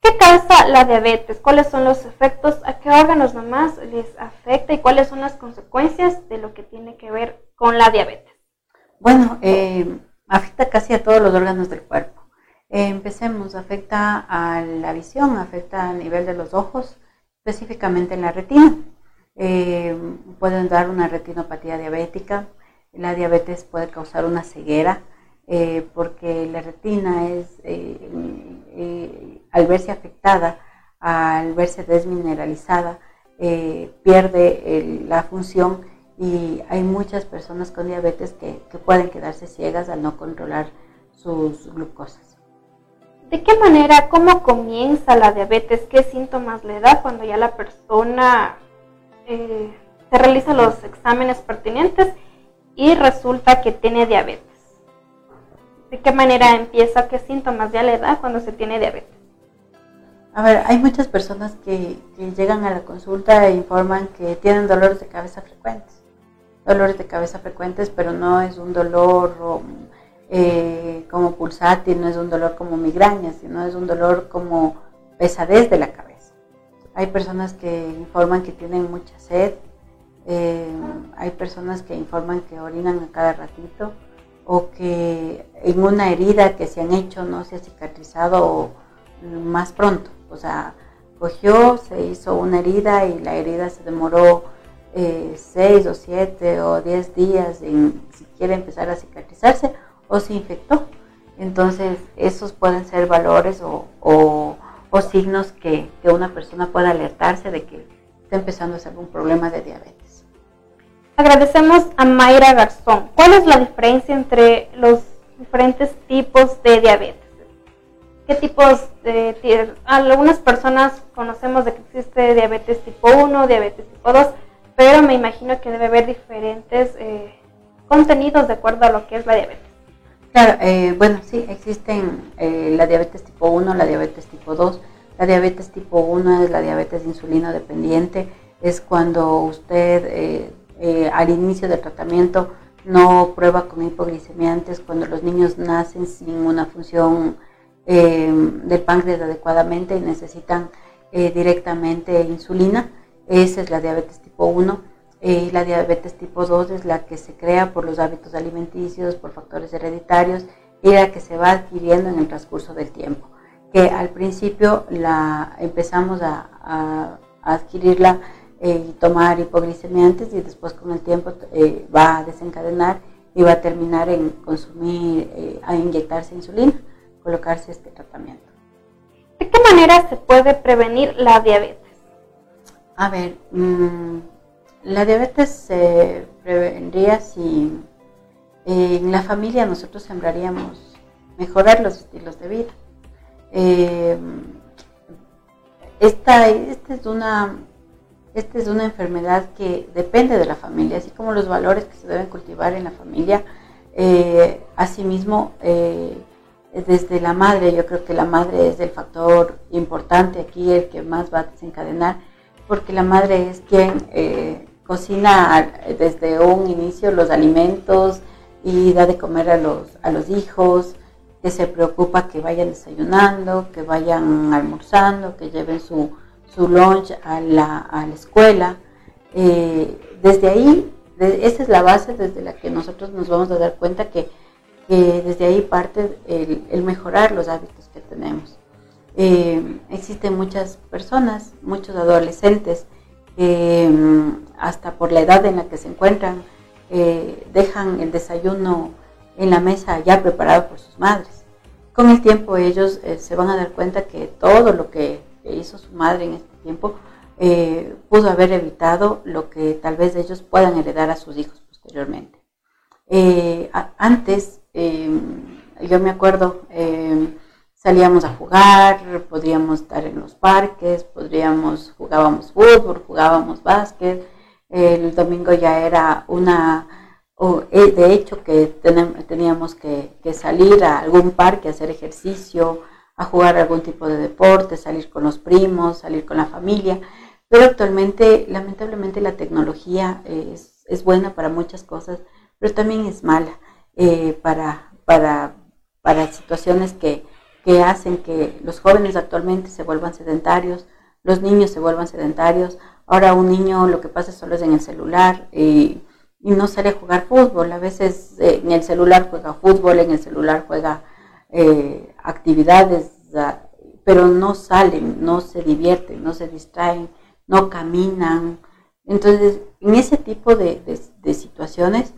¿Qué causa la diabetes? ¿Cuáles son los efectos? ¿A qué órganos nomás les afecta? ¿Y cuáles son las consecuencias de lo que tiene que ver con la diabetes? Bueno, eh, afecta casi a todos los órganos del cuerpo empecemos, afecta a la visión, afecta a nivel de los ojos, específicamente en la retina. Eh, pueden dar una retinopatía diabética, la diabetes puede causar una ceguera, eh, porque la retina es, eh, al verse afectada, al verse desmineralizada, pierde la función y hay muchas personas con diabetes que pueden quedarse ciegas al no controlar sus glucosas. ¿De qué manera, cómo comienza la diabetes? ¿Qué síntomas le da cuando ya la persona eh, se realiza los exámenes pertinentes y resulta que tiene diabetes? ¿De qué manera empieza? ¿Qué síntomas ya le da cuando se tiene diabetes? A ver, hay muchas personas que, llegan a la consulta e informan que tienen dolores de cabeza frecuentes. Dolores de cabeza frecuentes, pero no es un dolor eh, como pulsátil, no es un dolor como migraña, sino es un dolor como pesadez de la cabeza. Hay personas que informan que tienen mucha sed, eh, hay personas que informan que orinan a cada ratito o que en una herida que se han hecho no se ha cicatrizado más pronto. O sea, cogió, se hizo una herida y la herida se demoró eh, seis o siete o diez días en siquiera empezar a cicatrizarse o se infectó. Entonces, esos pueden ser valores o, signos que, una persona pueda alertarse de que está empezando a ser un problema de diabetes. Agradecemos a Mayra Garzón. ¿Cuál es la diferencia entre los diferentes tipos de diabetes? ¿Qué tipos de... Algunas personas conocemos de que existe diabetes tipo 1, diabetes tipo 2, pero me imagino que debe haber diferentes eh, contenidos de acuerdo a lo que es la diabetes. Claro, eh, bueno, sí, existen eh, la diabetes tipo 1, la diabetes tipo 2. La diabetes tipo 1 es la diabetes insulino dependiente, es cuando usted eh, al inicio del tratamiento no prueba con hipoglicemiantes, cuando los niños nacen sin una función del páncreas adecuadamente y necesitan directamente insulina. Esa es la diabetes tipo 1 eh, la diabetes tipo 2 es la que se crea por los hábitos alimenticios, por factores hereditarios y la que se va adquiriendo en el transcurso del tiempo. Que al principio la empezamos a, a, adquirirla eh, y tomar hipoglicemiantes y después con el tiempo eh, va a desencadenar y va a terminar en consumir, eh, a inyectarse insulina, colocarse este tratamiento. ¿De qué manera se puede prevenir la diabetes? A ver, mmm, la diabetes se prevendría si en la familia nosotros sembraríamos mejorar los estilos de vida. Eh, esta, esta, es una, esta es una enfermedad que depende de la familia, así como los valores que se deben cultivar en la familia. Eh, asimismo, eh, desde la madre, yo creo que la madre es el factor importante aquí, el que más va a desencadenar, porque la madre es quien eh, cocina desde un inicio los alimentos y da de comer a los, a los hijos, que se preocupa que vayan desayunando, que vayan almorzando, que lleven su, su lunch a la, a la escuela. Eh, desde ahí, de, esa es la base desde la que nosotros nos vamos a dar cuenta que, que desde ahí parte el, el, mejorar los hábitos que tenemos. Eh, existen muchas personas, muchos adolescentes, que mm, hasta por la edad en la que se encuentran, eh, dejan el desayuno en la mesa ya preparado por sus madres. Con el tiempo ellos eh, se van a dar cuenta que todo lo que, hizo su madre en este tiempo eh, pudo haber evitado lo que tal vez ellos puedan heredar a sus hijos posteriormente. Eh, antes, em, yo me acuerdo, em, salíamos a jugar, podríamos estar en los parques, podríamos, jugábamos fútbol, jugábamos básquet, el domingo ya era una eh, de hecho que teníamos que, que, salir a algún parque a hacer ejercicio, a jugar algún tipo de deporte, salir con los primos, salir con la familia. Pero actualmente, lamentablemente, la tecnología es, es buena para muchas cosas, pero también es mala eh, para, para, para situaciones que, que hacen que los jóvenes actualmente se vuelvan sedentarios, los niños se vuelvan sedentarios. Ahora un niño lo que pasa solo es en el celular. y y no sale a jugar fútbol. A veces eh, en el celular juega fútbol, en el celular juega eh, actividades, pero no salen, no se divierten, no se distraen, no caminan. Entonces, en ese tipo de, de situaciones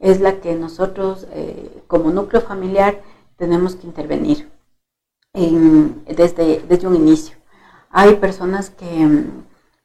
es la que nosotros eh, como núcleo familiar tenemos que intervenir en, desde, desde un inicio. Hay personas que,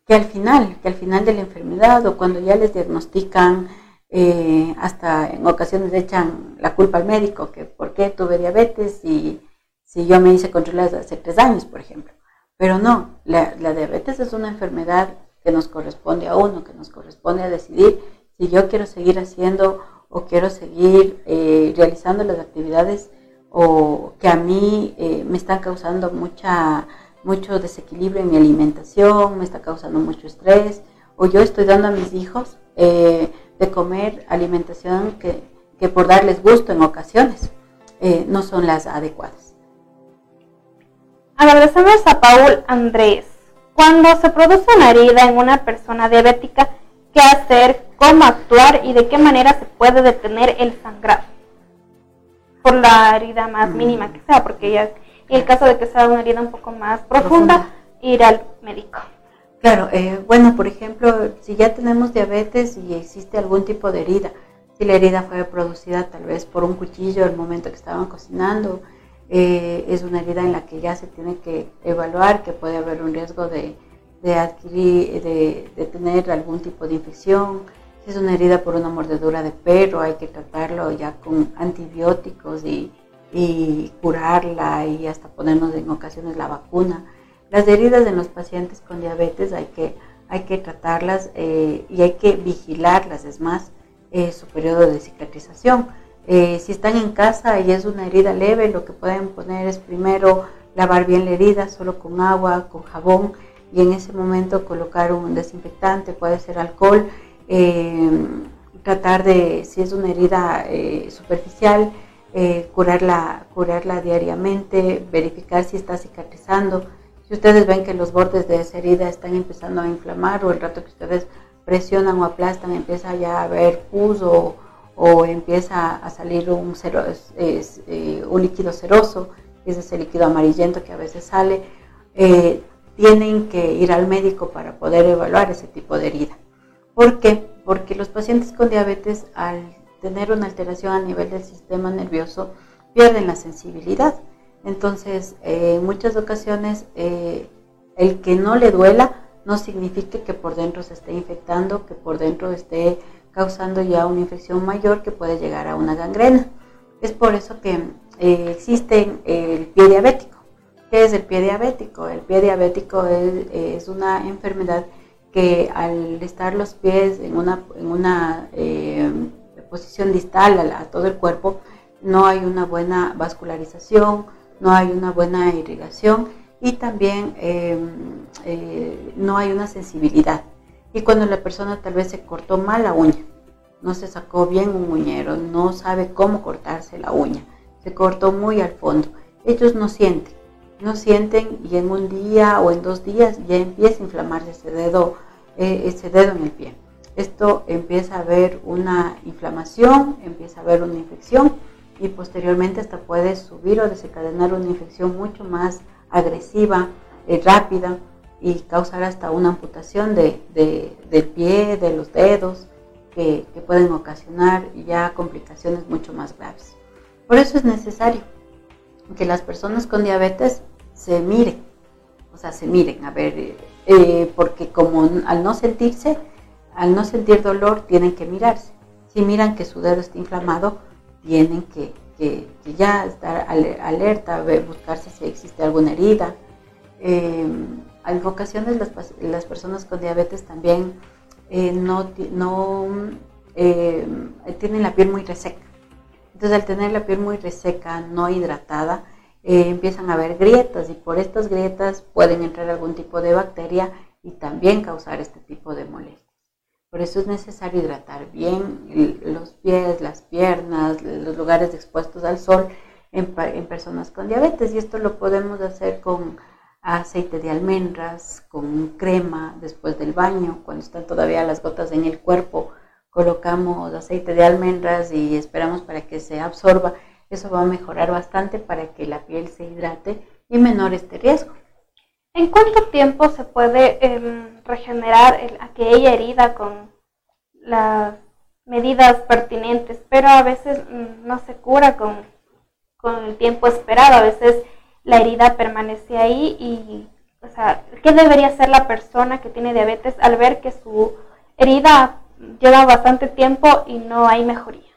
que al final, que al final de la enfermedad o cuando ya les diagnostican eh, hasta en ocasiones echan la culpa al médico, que por qué tuve diabetes y si yo me hice controlar hace tres años, por ejemplo. Pero no, la, la, diabetes es una enfermedad que nos corresponde a uno, que nos corresponde a decidir si yo quiero seguir haciendo o quiero seguir eh, realizando las actividades o que a mí eh, me están causando mucha, mucho desequilibrio en mi alimentación, me está causando mucho estrés, o yo estoy dando a mis hijos eh, de comer alimentación que, que, por darles gusto en ocasiones eh, no son las adecuadas. Agradecemos a Paul Andrés. Cuando se produce una herida en una persona diabética, ¿qué hacer? ¿Cómo actuar? ¿Y de qué manera se puede detener el sangrado? Por la herida más mm. mínima que sea, porque ya en el caso de que sea una herida un poco más profunda, profunda. ir al médico. Claro, eh, bueno, por ejemplo, si ya tenemos diabetes y existe algún tipo de herida, si la herida fue producida tal vez por un cuchillo el momento que estaban cocinando, eh, es una herida en la que ya se tiene que evaluar que puede haber un riesgo de, de adquirir, de, de, tener algún tipo de infección. Si es una herida por una mordedura de perro, hay que tratarlo ya con antibióticos y, y curarla y hasta ponernos en ocasiones la vacuna las heridas en los pacientes con diabetes hay que, hay que tratarlas eh, y hay que vigilarlas, es más, eh, su periodo de cicatrización. Eh, si están en casa y es una herida leve, lo que pueden poner es primero lavar bien la herida, solo con agua, con jabón, y en ese momento colocar un desinfectante, puede ser alcohol, tratar de, si es una herida superficial, curarla, curarla diariamente, verificar si está cicatrizando, si ustedes ven que los bordes de esa herida están empezando a inflamar o el rato que ustedes presionan o aplastan empieza ya a haber pus o, o empieza a salir un, cero, es, eh, un líquido ceroso, es ese líquido amarillento que a veces sale, eh, tienen que ir al médico para poder evaluar ese tipo de herida. ¿Por qué? Porque los pacientes con diabetes al tener una alteración a nivel del sistema nervioso pierden la sensibilidad. Entonces, eh, en muchas ocasiones, el que no le duela no significa que por dentro se esté infectando, que por dentro esté causando ya una infección mayor que puede llegar a una gangrena. Es por eso que eh, existe el pie diabético. ¿Qué es el pie diabético? El pie diabético es, una enfermedad que al estar los pies en una, en una eh, posición distal a, todo el cuerpo, no hay una buena vascularización, no hay una buena irrigación y también eh, no hay una sensibilidad y cuando la persona tal vez se cortó mal la uña, no se sacó bien un uñero, no sabe cómo cortarse la uña, se cortó muy al fondo. Ellos no sienten, no sienten y en un día o en dos días ya empieza a inflamarse ese dedo, eh, ese dedo en el pie. Esto empieza a haber una inflamación, empieza a haber una infección y posteriormente hasta puede subir o desencadenar una infección mucho más agresiva, eh, rápida y causar hasta una amputación de, del pie, de los dedos, que, pueden ocasionar ya complicaciones mucho más graves. Por eso es necesario que las personas con diabetes se miren, o sea, se miren, a ver, eh, porque como al no sentirse, al no sentir dolor, tienen que mirarse. Si miran que su dedo está inflamado, tienen que, ya estar alerta, buscarse si existe alguna herida. Eh, en ocasiones las, personas con diabetes también eh, no, no eh, tienen la piel muy reseca. Entonces al tener la piel muy reseca, no hidratada, eh, empiezan a haber grietas y por estas grietas pueden entrar algún tipo de bacteria y también causar este tipo de molestias. Por eso es necesario hidratar bien los pies, las piernas, los lugares expuestos al sol en, en personas con diabetes y esto lo podemos hacer con aceite de almendras con crema después del baño, cuando están todavía las gotas en el cuerpo, colocamos aceite de almendras y esperamos para que se absorba. Eso va a mejorar bastante para que la piel se hidrate y menor este riesgo. ¿En cuánto tiempo se puede em, regenerar aquella herida con las medidas pertinentes? Pero a veces mm, no se cura con, con el tiempo esperado. A veces la herida permanece ahí y, o sea, ¿qué debería hacer la persona que tiene diabetes al ver que su herida lleva bastante tiempo y no hay mejoría?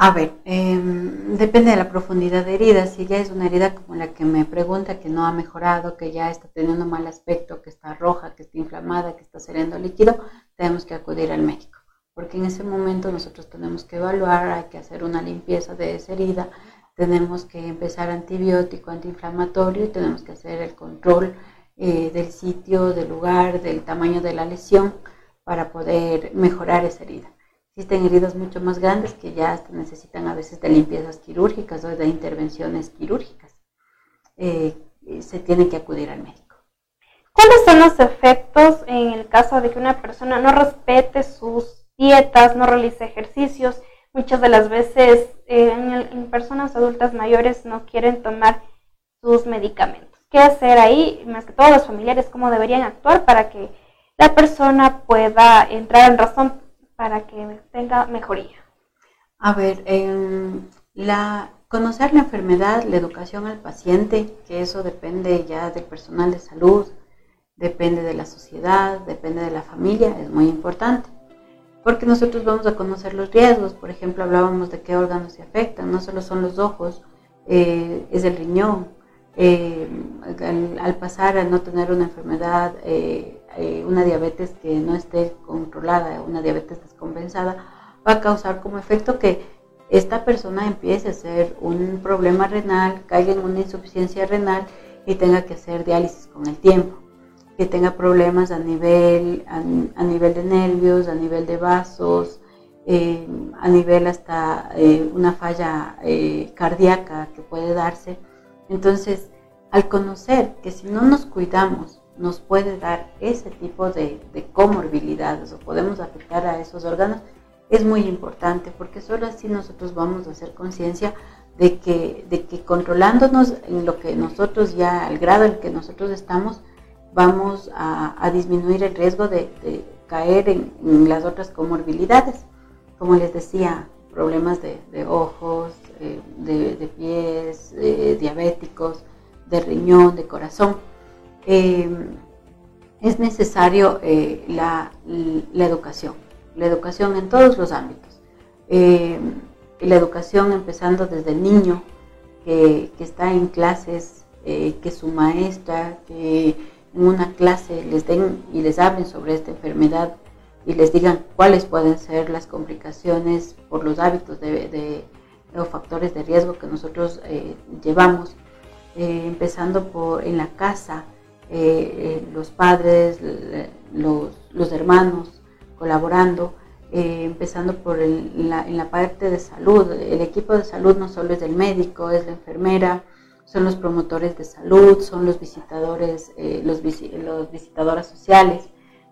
A ver, em, depende de la profundidad de herida. Si ya es una herida como la que me pregunta, que no ha mejorado, que ya está teniendo mal aspecto, que está roja, que está inflamada, que está saliendo líquido, tenemos que acudir al médico. Porque en ese momento nosotros tenemos que evaluar, hay que hacer una limpieza de esa herida, tenemos que empezar antibiótico, antiinflamatorio y tenemos que hacer el control eh, del sitio, del lugar, del tamaño de la lesión para poder mejorar esa herida. Existen heridas mucho más grandes que ya necesitan a veces de limpiezas quirúrgicas o de intervenciones quirúrgicas. Eh, se tiene que acudir al médico. ¿Cuáles son los efectos en el caso de que una persona no respete sus dietas, no realice ejercicios muchas de las veces eh, en, personas adultas mayores no quieren tomar sus medicamentos. ¿Qué hacer ahí? Más que todos los familiares, cómo deberían actuar para que la persona pueda entrar en razón para que tenga mejoría. A ver, la, conocer la enfermedad, la educación al paciente, que eso depende ya del personal de salud, depende de la sociedad, depende de la familia, es muy importante porque nosotros vamos a conocer los riesgos. Por ejemplo, hablábamos de qué órganos se afectan, no solo son los ojos, eh, es el riñón. Eh, al, pasar a no tener una enfermedad, eh, una diabetes que no esté controlada, una diabetes descompensada, va a causar como efecto que esta persona empiece a hacer un problema renal, caiga en una insuficiencia renal y tenga que hacer diálisis con el tiempo que tenga problemas a nivel, a, nivel de nervios, a nivel de vasos, eh, a nivel hasta eh, una falla eh, cardíaca que puede darse. Entonces, al conocer que si no nos cuidamos, nos puede dar ese tipo de, de comorbilidades o podemos afectar a esos órganos, es muy importante porque solo así nosotros vamos a hacer conciencia de que, de que controlándonos en lo que nosotros ya, al grado en que nosotros estamos, vamos a, disminuir el riesgo de, caer en, las otras comorbilidades. Como les decía, problemas de, ojos, eh, de, pies, diabéticos, de riñón, de corazón. Eh, es necesario eh, la, educación, la educación en todos los ámbitos. Eh, la educación empezando desde el niño que, está en clases, eh, que su maestra, que en una clase les den y les hablen sobre esta enfermedad y les digan cuáles pueden ser las complicaciones por los hábitos de, de, los factores de riesgo que nosotros llevamos, empezando por en la casa, eh, eh, los padres, los, hermanos colaborando, eh, empezando por en la parte de salud. El equipo de salud no solo es del médico, es la enfermera, son los promotores de salud, son los visitadores, los, los visitadoras sociales.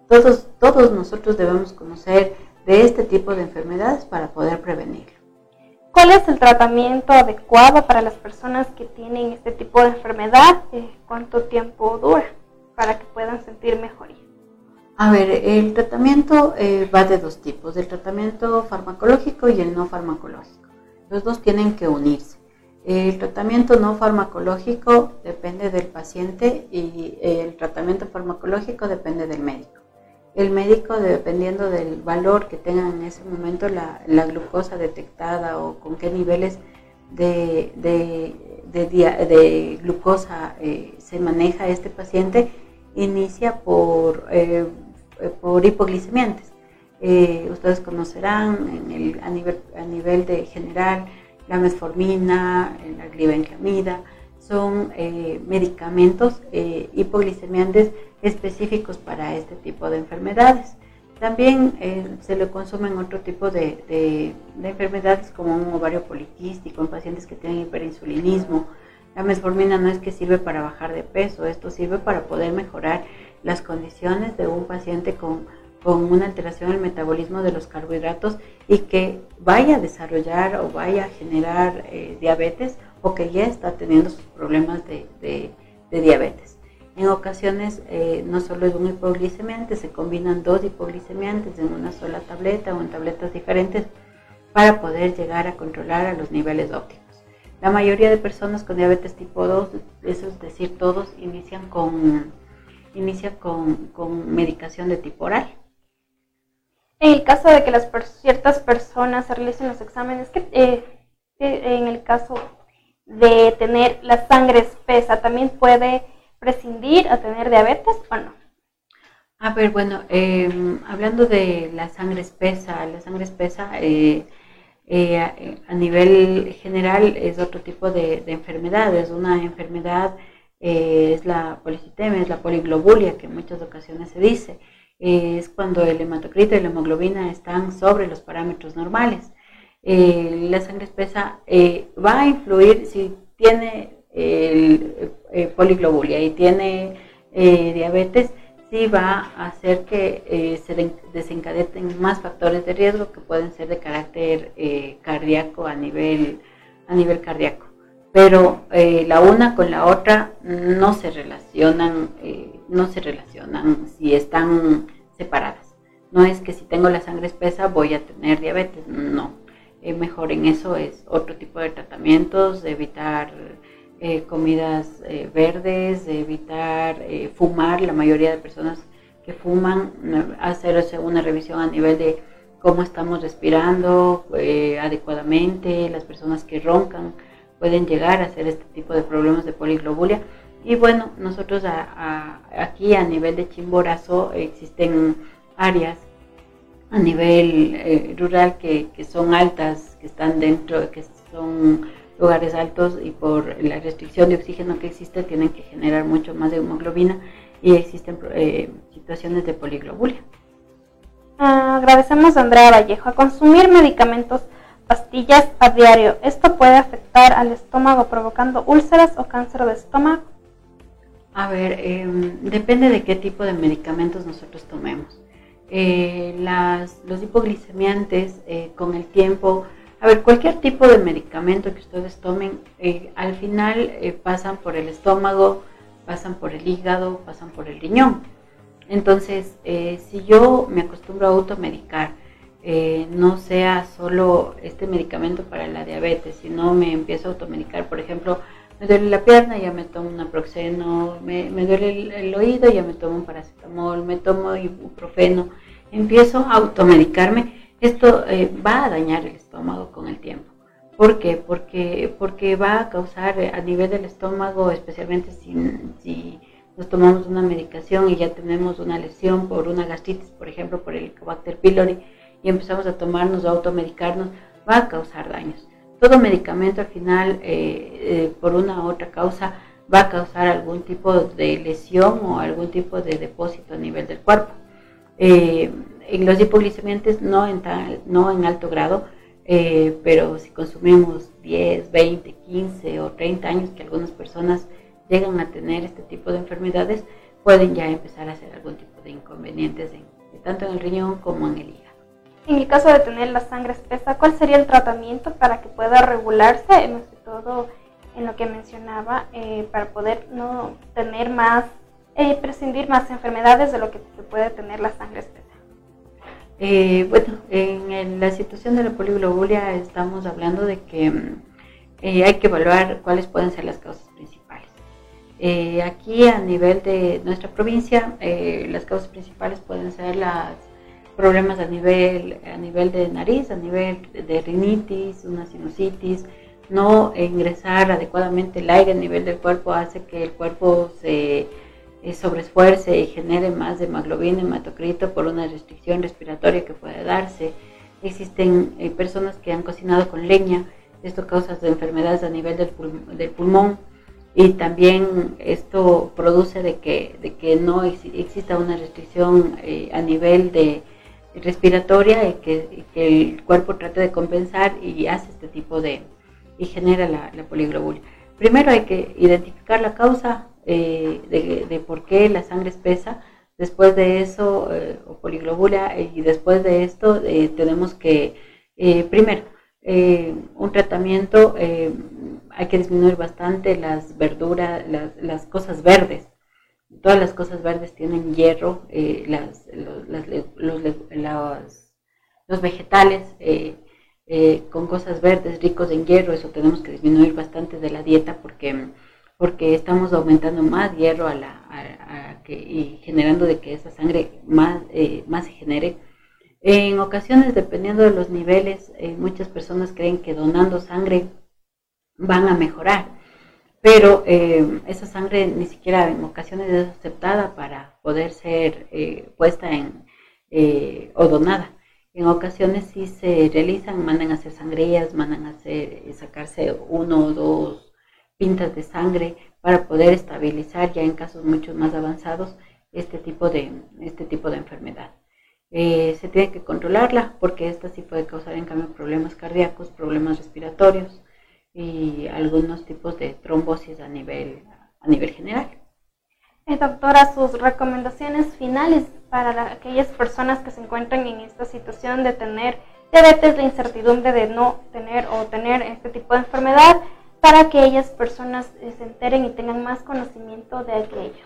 Todos, todos nosotros debemos conocer de este tipo de enfermedades para poder prevenirlo. ¿Cuál es el tratamiento adecuado para las personas que tienen este tipo de enfermedad? Eh, ¿Cuánto tiempo dura para que puedan sentir mejoría? A ver, el tratamiento eh, va de dos tipos, el tratamiento farmacológico y el no farmacológico. Los dos tienen que unirse. El tratamiento no farmacológico depende del paciente y el tratamiento farmacológico depende del médico el médico, dependiendo del valor que tenga en ese momento la, glucosa detectada o con qué niveles de, de, glucosa eh, se maneja este paciente, inicia por, eh, por hipoglicemiantes. Eh, ustedes conocerán en el, a, nivel, a nivel de general la mesformina, la glibenclamida, son medicamentos hipoglicemiantes específicos para este tipo de enfermedades. También eh, se le consumen otro tipo de, enfermedades como un ovario poliquístico en pacientes que tienen hiperinsulinismo. La mesformina no es que sirve para bajar de peso, esto sirve para poder mejorar las condiciones de un paciente con, una alteración del metabolismo de los carbohidratos y que vaya a desarrollar o vaya a generar eh, diabetes o que ya está teniendo sus problemas de diabetes. En ocasiones eh, no solo es un hipoglicemiante, se combinan dos hipoglicemiantes en una sola tableta o en tabletas diferentes para poder llegar a controlar a los niveles óptimos. La mayoría de personas con diabetes tipo 2, eso es decir, todos inician con, inicia con, medicación de tipo oral. En el caso de que las ciertas personas se realicen los exámenes, que eh, en el caso de tener la sangre espesa, también puede prescindir a tener diabetes o no? A ver, bueno, em, hablando de la sangre espesa, la sangre espesa eh, eh, a, nivel general es otro tipo de, enfermedad, es una enfermedad, eh, es la policitemia, es la poliglobulia, que en muchas ocasiones se dice, es cuando el hematocrito y la hemoglobina están sobre los parámetros normales. La sangre espesa va a influir si tiene el, eh, poliglobulia y tiene eh, diabetes, sí va a hacer que eh, se desencadeten más factores de riesgo que pueden ser de carácter cardíaco a nivel, a nivel cardíaco. Pero la una con la otra no se relacionan, no se relacionan si están separadas. No es que si tengo la sangre espesa voy a tener diabetes, no. Mejor en eso es otro tipo de tratamientos, evitar eh, comidas eh, verdes, evitar eh, fumar, la mayoría de personas que fuman, hacerse una revisión a nivel de cómo estamos respirando adecuadamente, las personas que roncan pueden llegar a hacer este tipo de problemas de poliglobulia. Y bueno, nosotros aquí a nivel de Chimborazo existen áreas a nivel rural que, que, son altas, que están dentro, que son lugares altos y por la restricción de oxígeno que existe tienen que generar mucho más de hemoglobina y existen eh, situaciones de poliglobulia. agradecemos a Andrea Vallejo. A consumir medicamentos, pastillas a diario, ¿esto puede afectar al estómago provocando úlceras o cáncer de estómago? A ver, em, depende de qué tipo de medicamentos nosotros tomemos. Eh, las, los hipoglicemiantes eh, con el tiempo, a ver, cualquier tipo de medicamento que ustedes tomen, eh, al final pasan por el estómago, pasan por el hígado, pasan por el riñón. Entonces, si yo me acostumbro a automedicar, no sea solo este medicamento para la diabetes, sino me empiezo a automedicar, por ejemplo, me duele la pierna, ya me tomo un aproxeno, me, me duele el, oído, ya me tomo un paracetamol, me tomo ibuprofeno, empiezo a automedicarme, esto eh, va a dañar el estómago con el tiempo. ¿Por qué? Porque, porque va a causar eh, a nivel del estómago, especialmente si, si nos tomamos una medicación y ya tenemos una lesión por una gastritis, por ejemplo, por el Helicobacter pylori, y empezamos a tomarnos o automedicarnos, va a causar daños todo medicamento al final, eh, eh, por una u otra causa, va a causar algún tipo de lesión o algún tipo de depósito a nivel del cuerpo. Eh, en los hipoglicemiantes no en, no en alto grado, pero si consumimos 10, 20, 15 o 30 años que algunas personas llegan a tener este tipo de enfermedades, pueden ya empezar a hacer algún tipo de inconvenientes tanto en el riñón como en el hígado. En el caso de tener la sangre espesa, ¿cuál sería el tratamiento para que pueda regularse, más que todo en lo que mencionaba, eh, para poder no tener más, eh, prescindir más enfermedades de lo que puede tener la sangre espesa? Eh, bueno, en la situación de la poliglobulia estamos hablando de que hay que evaluar cuáles pueden ser las causas principales. aquí a nivel de nuestra provincia, las causas principales pueden ser las problemas a nivel, a nivel de nariz, a nivel de rinitis, una sinusitis, no ingresar adecuadamente el aire a nivel del cuerpo hace que el cuerpo se eh, sobreesfuerce y genere más hemoglobina, hematocrito por una restricción respiratoria que puede darse. Existen eh, personas que han cocinado con leña, esto causa enfermedades a nivel del, del pulmón. Y también esto produce de que, de que no exista una restricción eh, a nivel de respiratoria y que, el cuerpo trata de compensar y hace este tipo de, y genera la, la poliglobulia. Primero hay que identificar la causa eh, de, por qué la sangre espesa, después de eso, eh, o poliglobulia, y después de esto eh, tenemos que, primero, un tratamiento, hay que disminuir bastante las verduras, las, las cosas verdes, todas las cosas verdes tienen hierro, eh, las, los, vegetales eh, eh, con cosas verdes ricos en hierro, eso tenemos que disminuir bastante de la dieta porque, porque estamos aumentando más hierro a la, y generando de que esa sangre más, más se genere. En ocasiones, dependiendo de los niveles, muchas personas creen que donando sangre van a mejorar pero eh, esa sangre ni siquiera en ocasiones es aceptada para poder ser eh, puesta en eh, o donada. En ocasiones sí se realizan, mandan a hacer sangrías, mandan a hacer, sacarse uno o dos pintas de sangre para poder estabilizar ya en casos mucho más avanzados este tipo de, este tipo de enfermedad. se tiene que controlarla porque esta sí puede causar en cambio problemas cardíacos, problemas respiratorios, y algunos tipos de trombosis a nivel, a nivel general. Eh, doctora, sus recomendaciones finales para aquellas personas que se encuentran en esta situación de tener diabetes, la incertidumbre de no tener o tener este tipo de enfermedad, para que ellas personas eh, se enteren y tengan más conocimiento de aquello.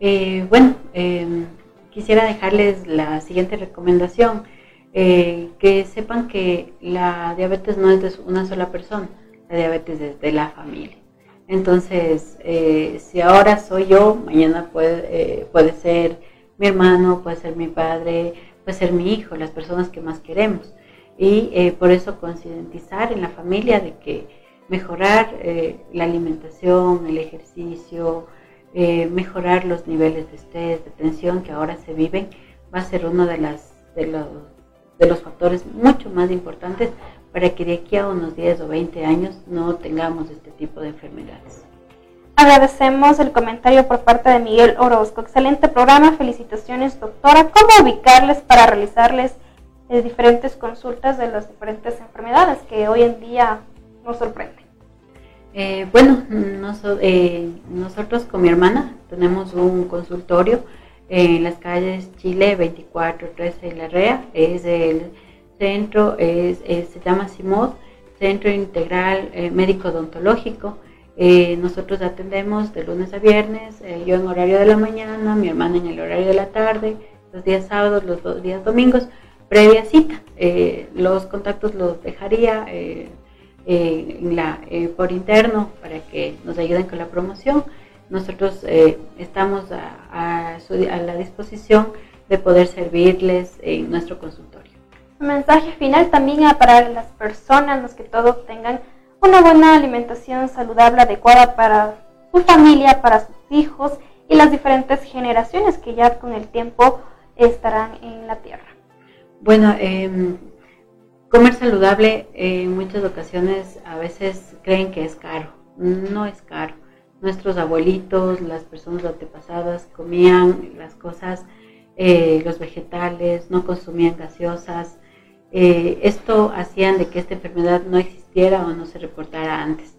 Eh, bueno, em, quisiera dejarles la siguiente recomendación, que sepan que la diabetes no es de una sola persona, diabetes desde la familia. Entonces, eh, si ahora soy yo, mañana puede, eh, puede ser mi hermano, puede ser mi padre, puede ser mi hijo, las personas que más queremos. Y eh, por eso concientizar en la familia de que mejorar la alimentación, el ejercicio, mejorar los niveles de estrés, de tensión que ahora se viven, va a ser uno de, los, de los factores mucho más importantes para que de aquí a unos 10 o 20 años no tengamos este tipo de enfermedades. Agradecemos el comentario por parte de Miguel Orozco. Excelente programa, felicitaciones doctora. ¿Cómo ubicarles para realizarles eh, diferentes consultas de las diferentes enfermedades que hoy en día nos sorprenden? Eh, bueno, eh, nosotros con mi hermana tenemos un consultorio en las calles Chile 24, 13 y Larrea. Es el centro, es, se llama CIMOD, Centro Integral eh, Médico Odontológico. Eh, nosotros atendemos de lunes a viernes, eh, yo en horario de la mañana, mi hermana en el horario de la tarde, los días sábados, los dos días domingos, previa cita. los contactos los dejaría por interno para que nos ayuden con la promoción. Nosotros estamos a, a la disposición de poder servirles en nuestro consultorio. Mensaje final también para las personas, los que todos tengan una buena alimentación saludable, adecuada para su familia, para sus hijos y las diferentes generaciones que ya con el tiempo estarán en la tierra. Bueno, em, comer saludable en muchas ocasiones a veces creen que es caro. No es caro. Nuestros abuelitos, las personas antepasadas comían las cosas, eh, los vegetales, no consumían gaseosas, eh, esto hacían de que esta enfermedad no existiera o no se reportara antes.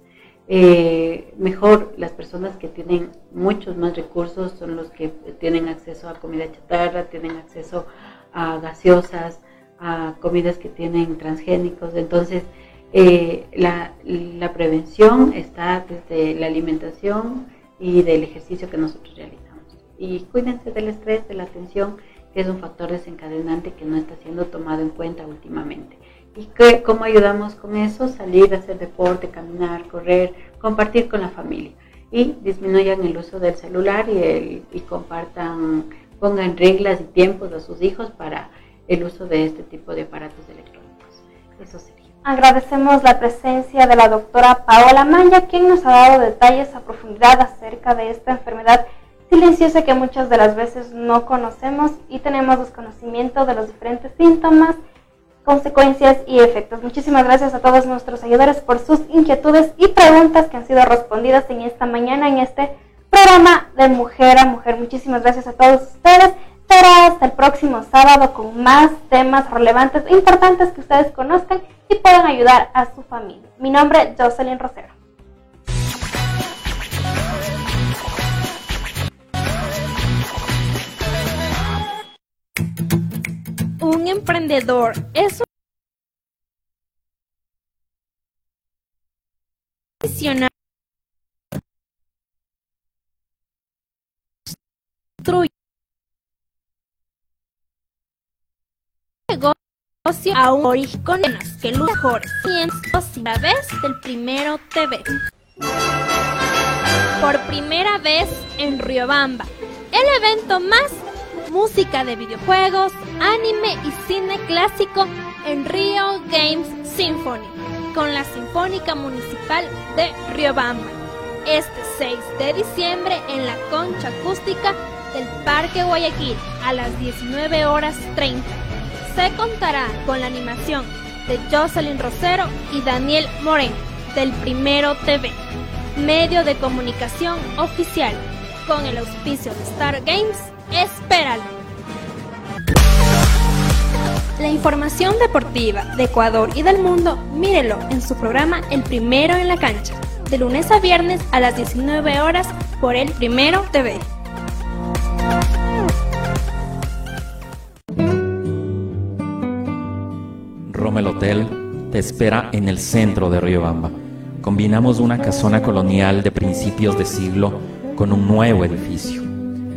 Eh, mejor las personas que tienen muchos más recursos son los que tienen acceso a comida chatarra, tienen acceso a gaseosas, a comidas que tienen transgénicos. Entonces, eh, la, la, prevención está desde la alimentación y del ejercicio que nosotros realizamos. Y cuídense del estrés, de la tensión es un factor desencadenante que no está siendo tomado en cuenta últimamente. ¿Y qué, cómo ayudamos con eso? Salir hacer deporte, caminar, correr, compartir con la familia y disminuyan el uso del celular y, el, y compartan, pongan reglas y tiempos a sus hijos para el uso de este tipo de aparatos electrónicos. Eso sería. Agradecemos la presencia de la doctora Paola Maya, quien nos ha dado detalles a profundidad acerca de esta enfermedad silenciosa que muchas de las veces no conocemos y tenemos desconocimiento de los diferentes síntomas, consecuencias y efectos. Muchísimas gracias a todos nuestros ayudadores por sus inquietudes y preguntas que han sido respondidas en esta mañana en este programa de Mujer a Mujer. Muchísimas gracias a todos ustedes. Será hasta el próximo sábado con más temas relevantes e importantes que ustedes conozcan y puedan ayudar a su familia. Mi nombre es Jocelyn Rosero. Un emprendedor es un negocio a un origen con que lo mejor cientos la vez del primero TV. Por primera vez en Riobamba, el evento más música de videojuegos, anime y cine clásico en Rio Games Symphony con la Sinfónica Municipal de Riobamba. Este 6 de diciembre en la concha acústica del Parque Guayaquil a las 19 horas 30. Se contará con la animación de Jocelyn Rosero y Daniel Moreno del Primero TV, medio de comunicación oficial, con el auspicio de Star Games Espéralo. La información deportiva de Ecuador y del mundo, mírelo en su programa El Primero en la Cancha, de lunes a viernes a las 19 horas por El Primero TV. Rommel Hotel te espera en el centro de Riobamba. Combinamos una casona colonial de principios de siglo con un nuevo edificio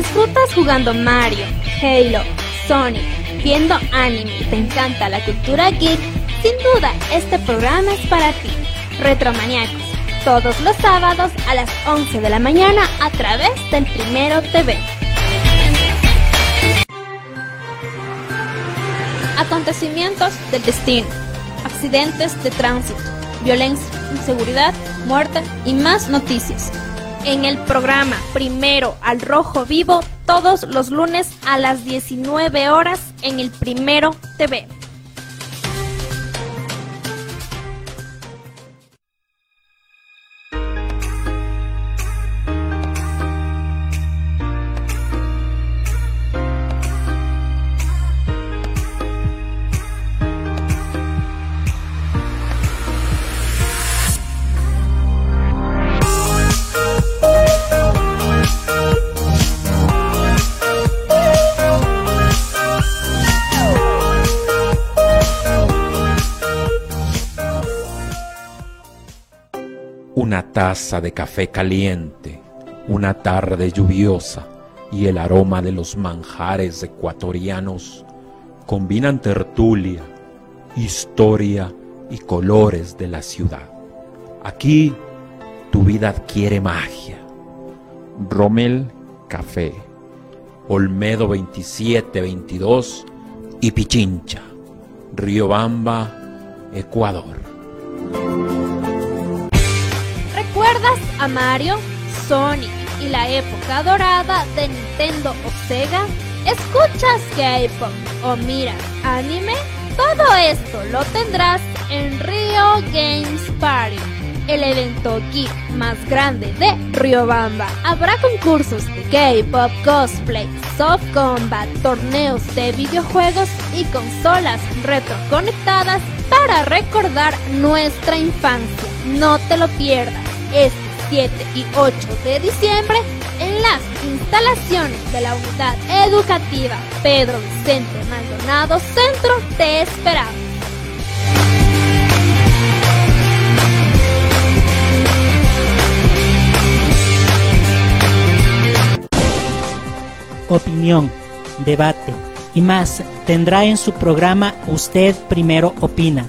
disfrutas jugando Mario, Halo, Sonic, viendo anime y te encanta la cultura geek, sin duda este programa es para ti. Retromaniacos, todos los sábados a las 11 de la mañana a través del Primero TV. Acontecimientos del destino, accidentes de tránsito, violencia, inseguridad, muerte y más noticias en el programa Primero al Rojo Vivo, todos los lunes a las 19 horas en el Primero TV. Una taza de café caliente, una tarde lluviosa y el aroma de los manjares ecuatorianos combinan tertulia, historia y colores de la ciudad. Aquí tu vida adquiere magia. Rommel Café, Olmedo 2722 y Pichincha, Riobamba, Ecuador. ¿Recuerdas a Mario, Sonic y la época dorada de Nintendo o Sega? ¿Escuchas K-pop o miras anime? Todo esto lo tendrás en Rio Games Party, el evento geek más grande de Riobamba. Habrá concursos de K-pop, cosplay, soft combat, torneos de videojuegos y consolas retroconectadas para recordar nuestra infancia. No te lo pierdas este 7 y 8 de diciembre en las instalaciones de la unidad educativa Pedro Vicente Maldonado Centro te esperamos. opinión, debate y más tendrá en su programa Usted Primero Opina,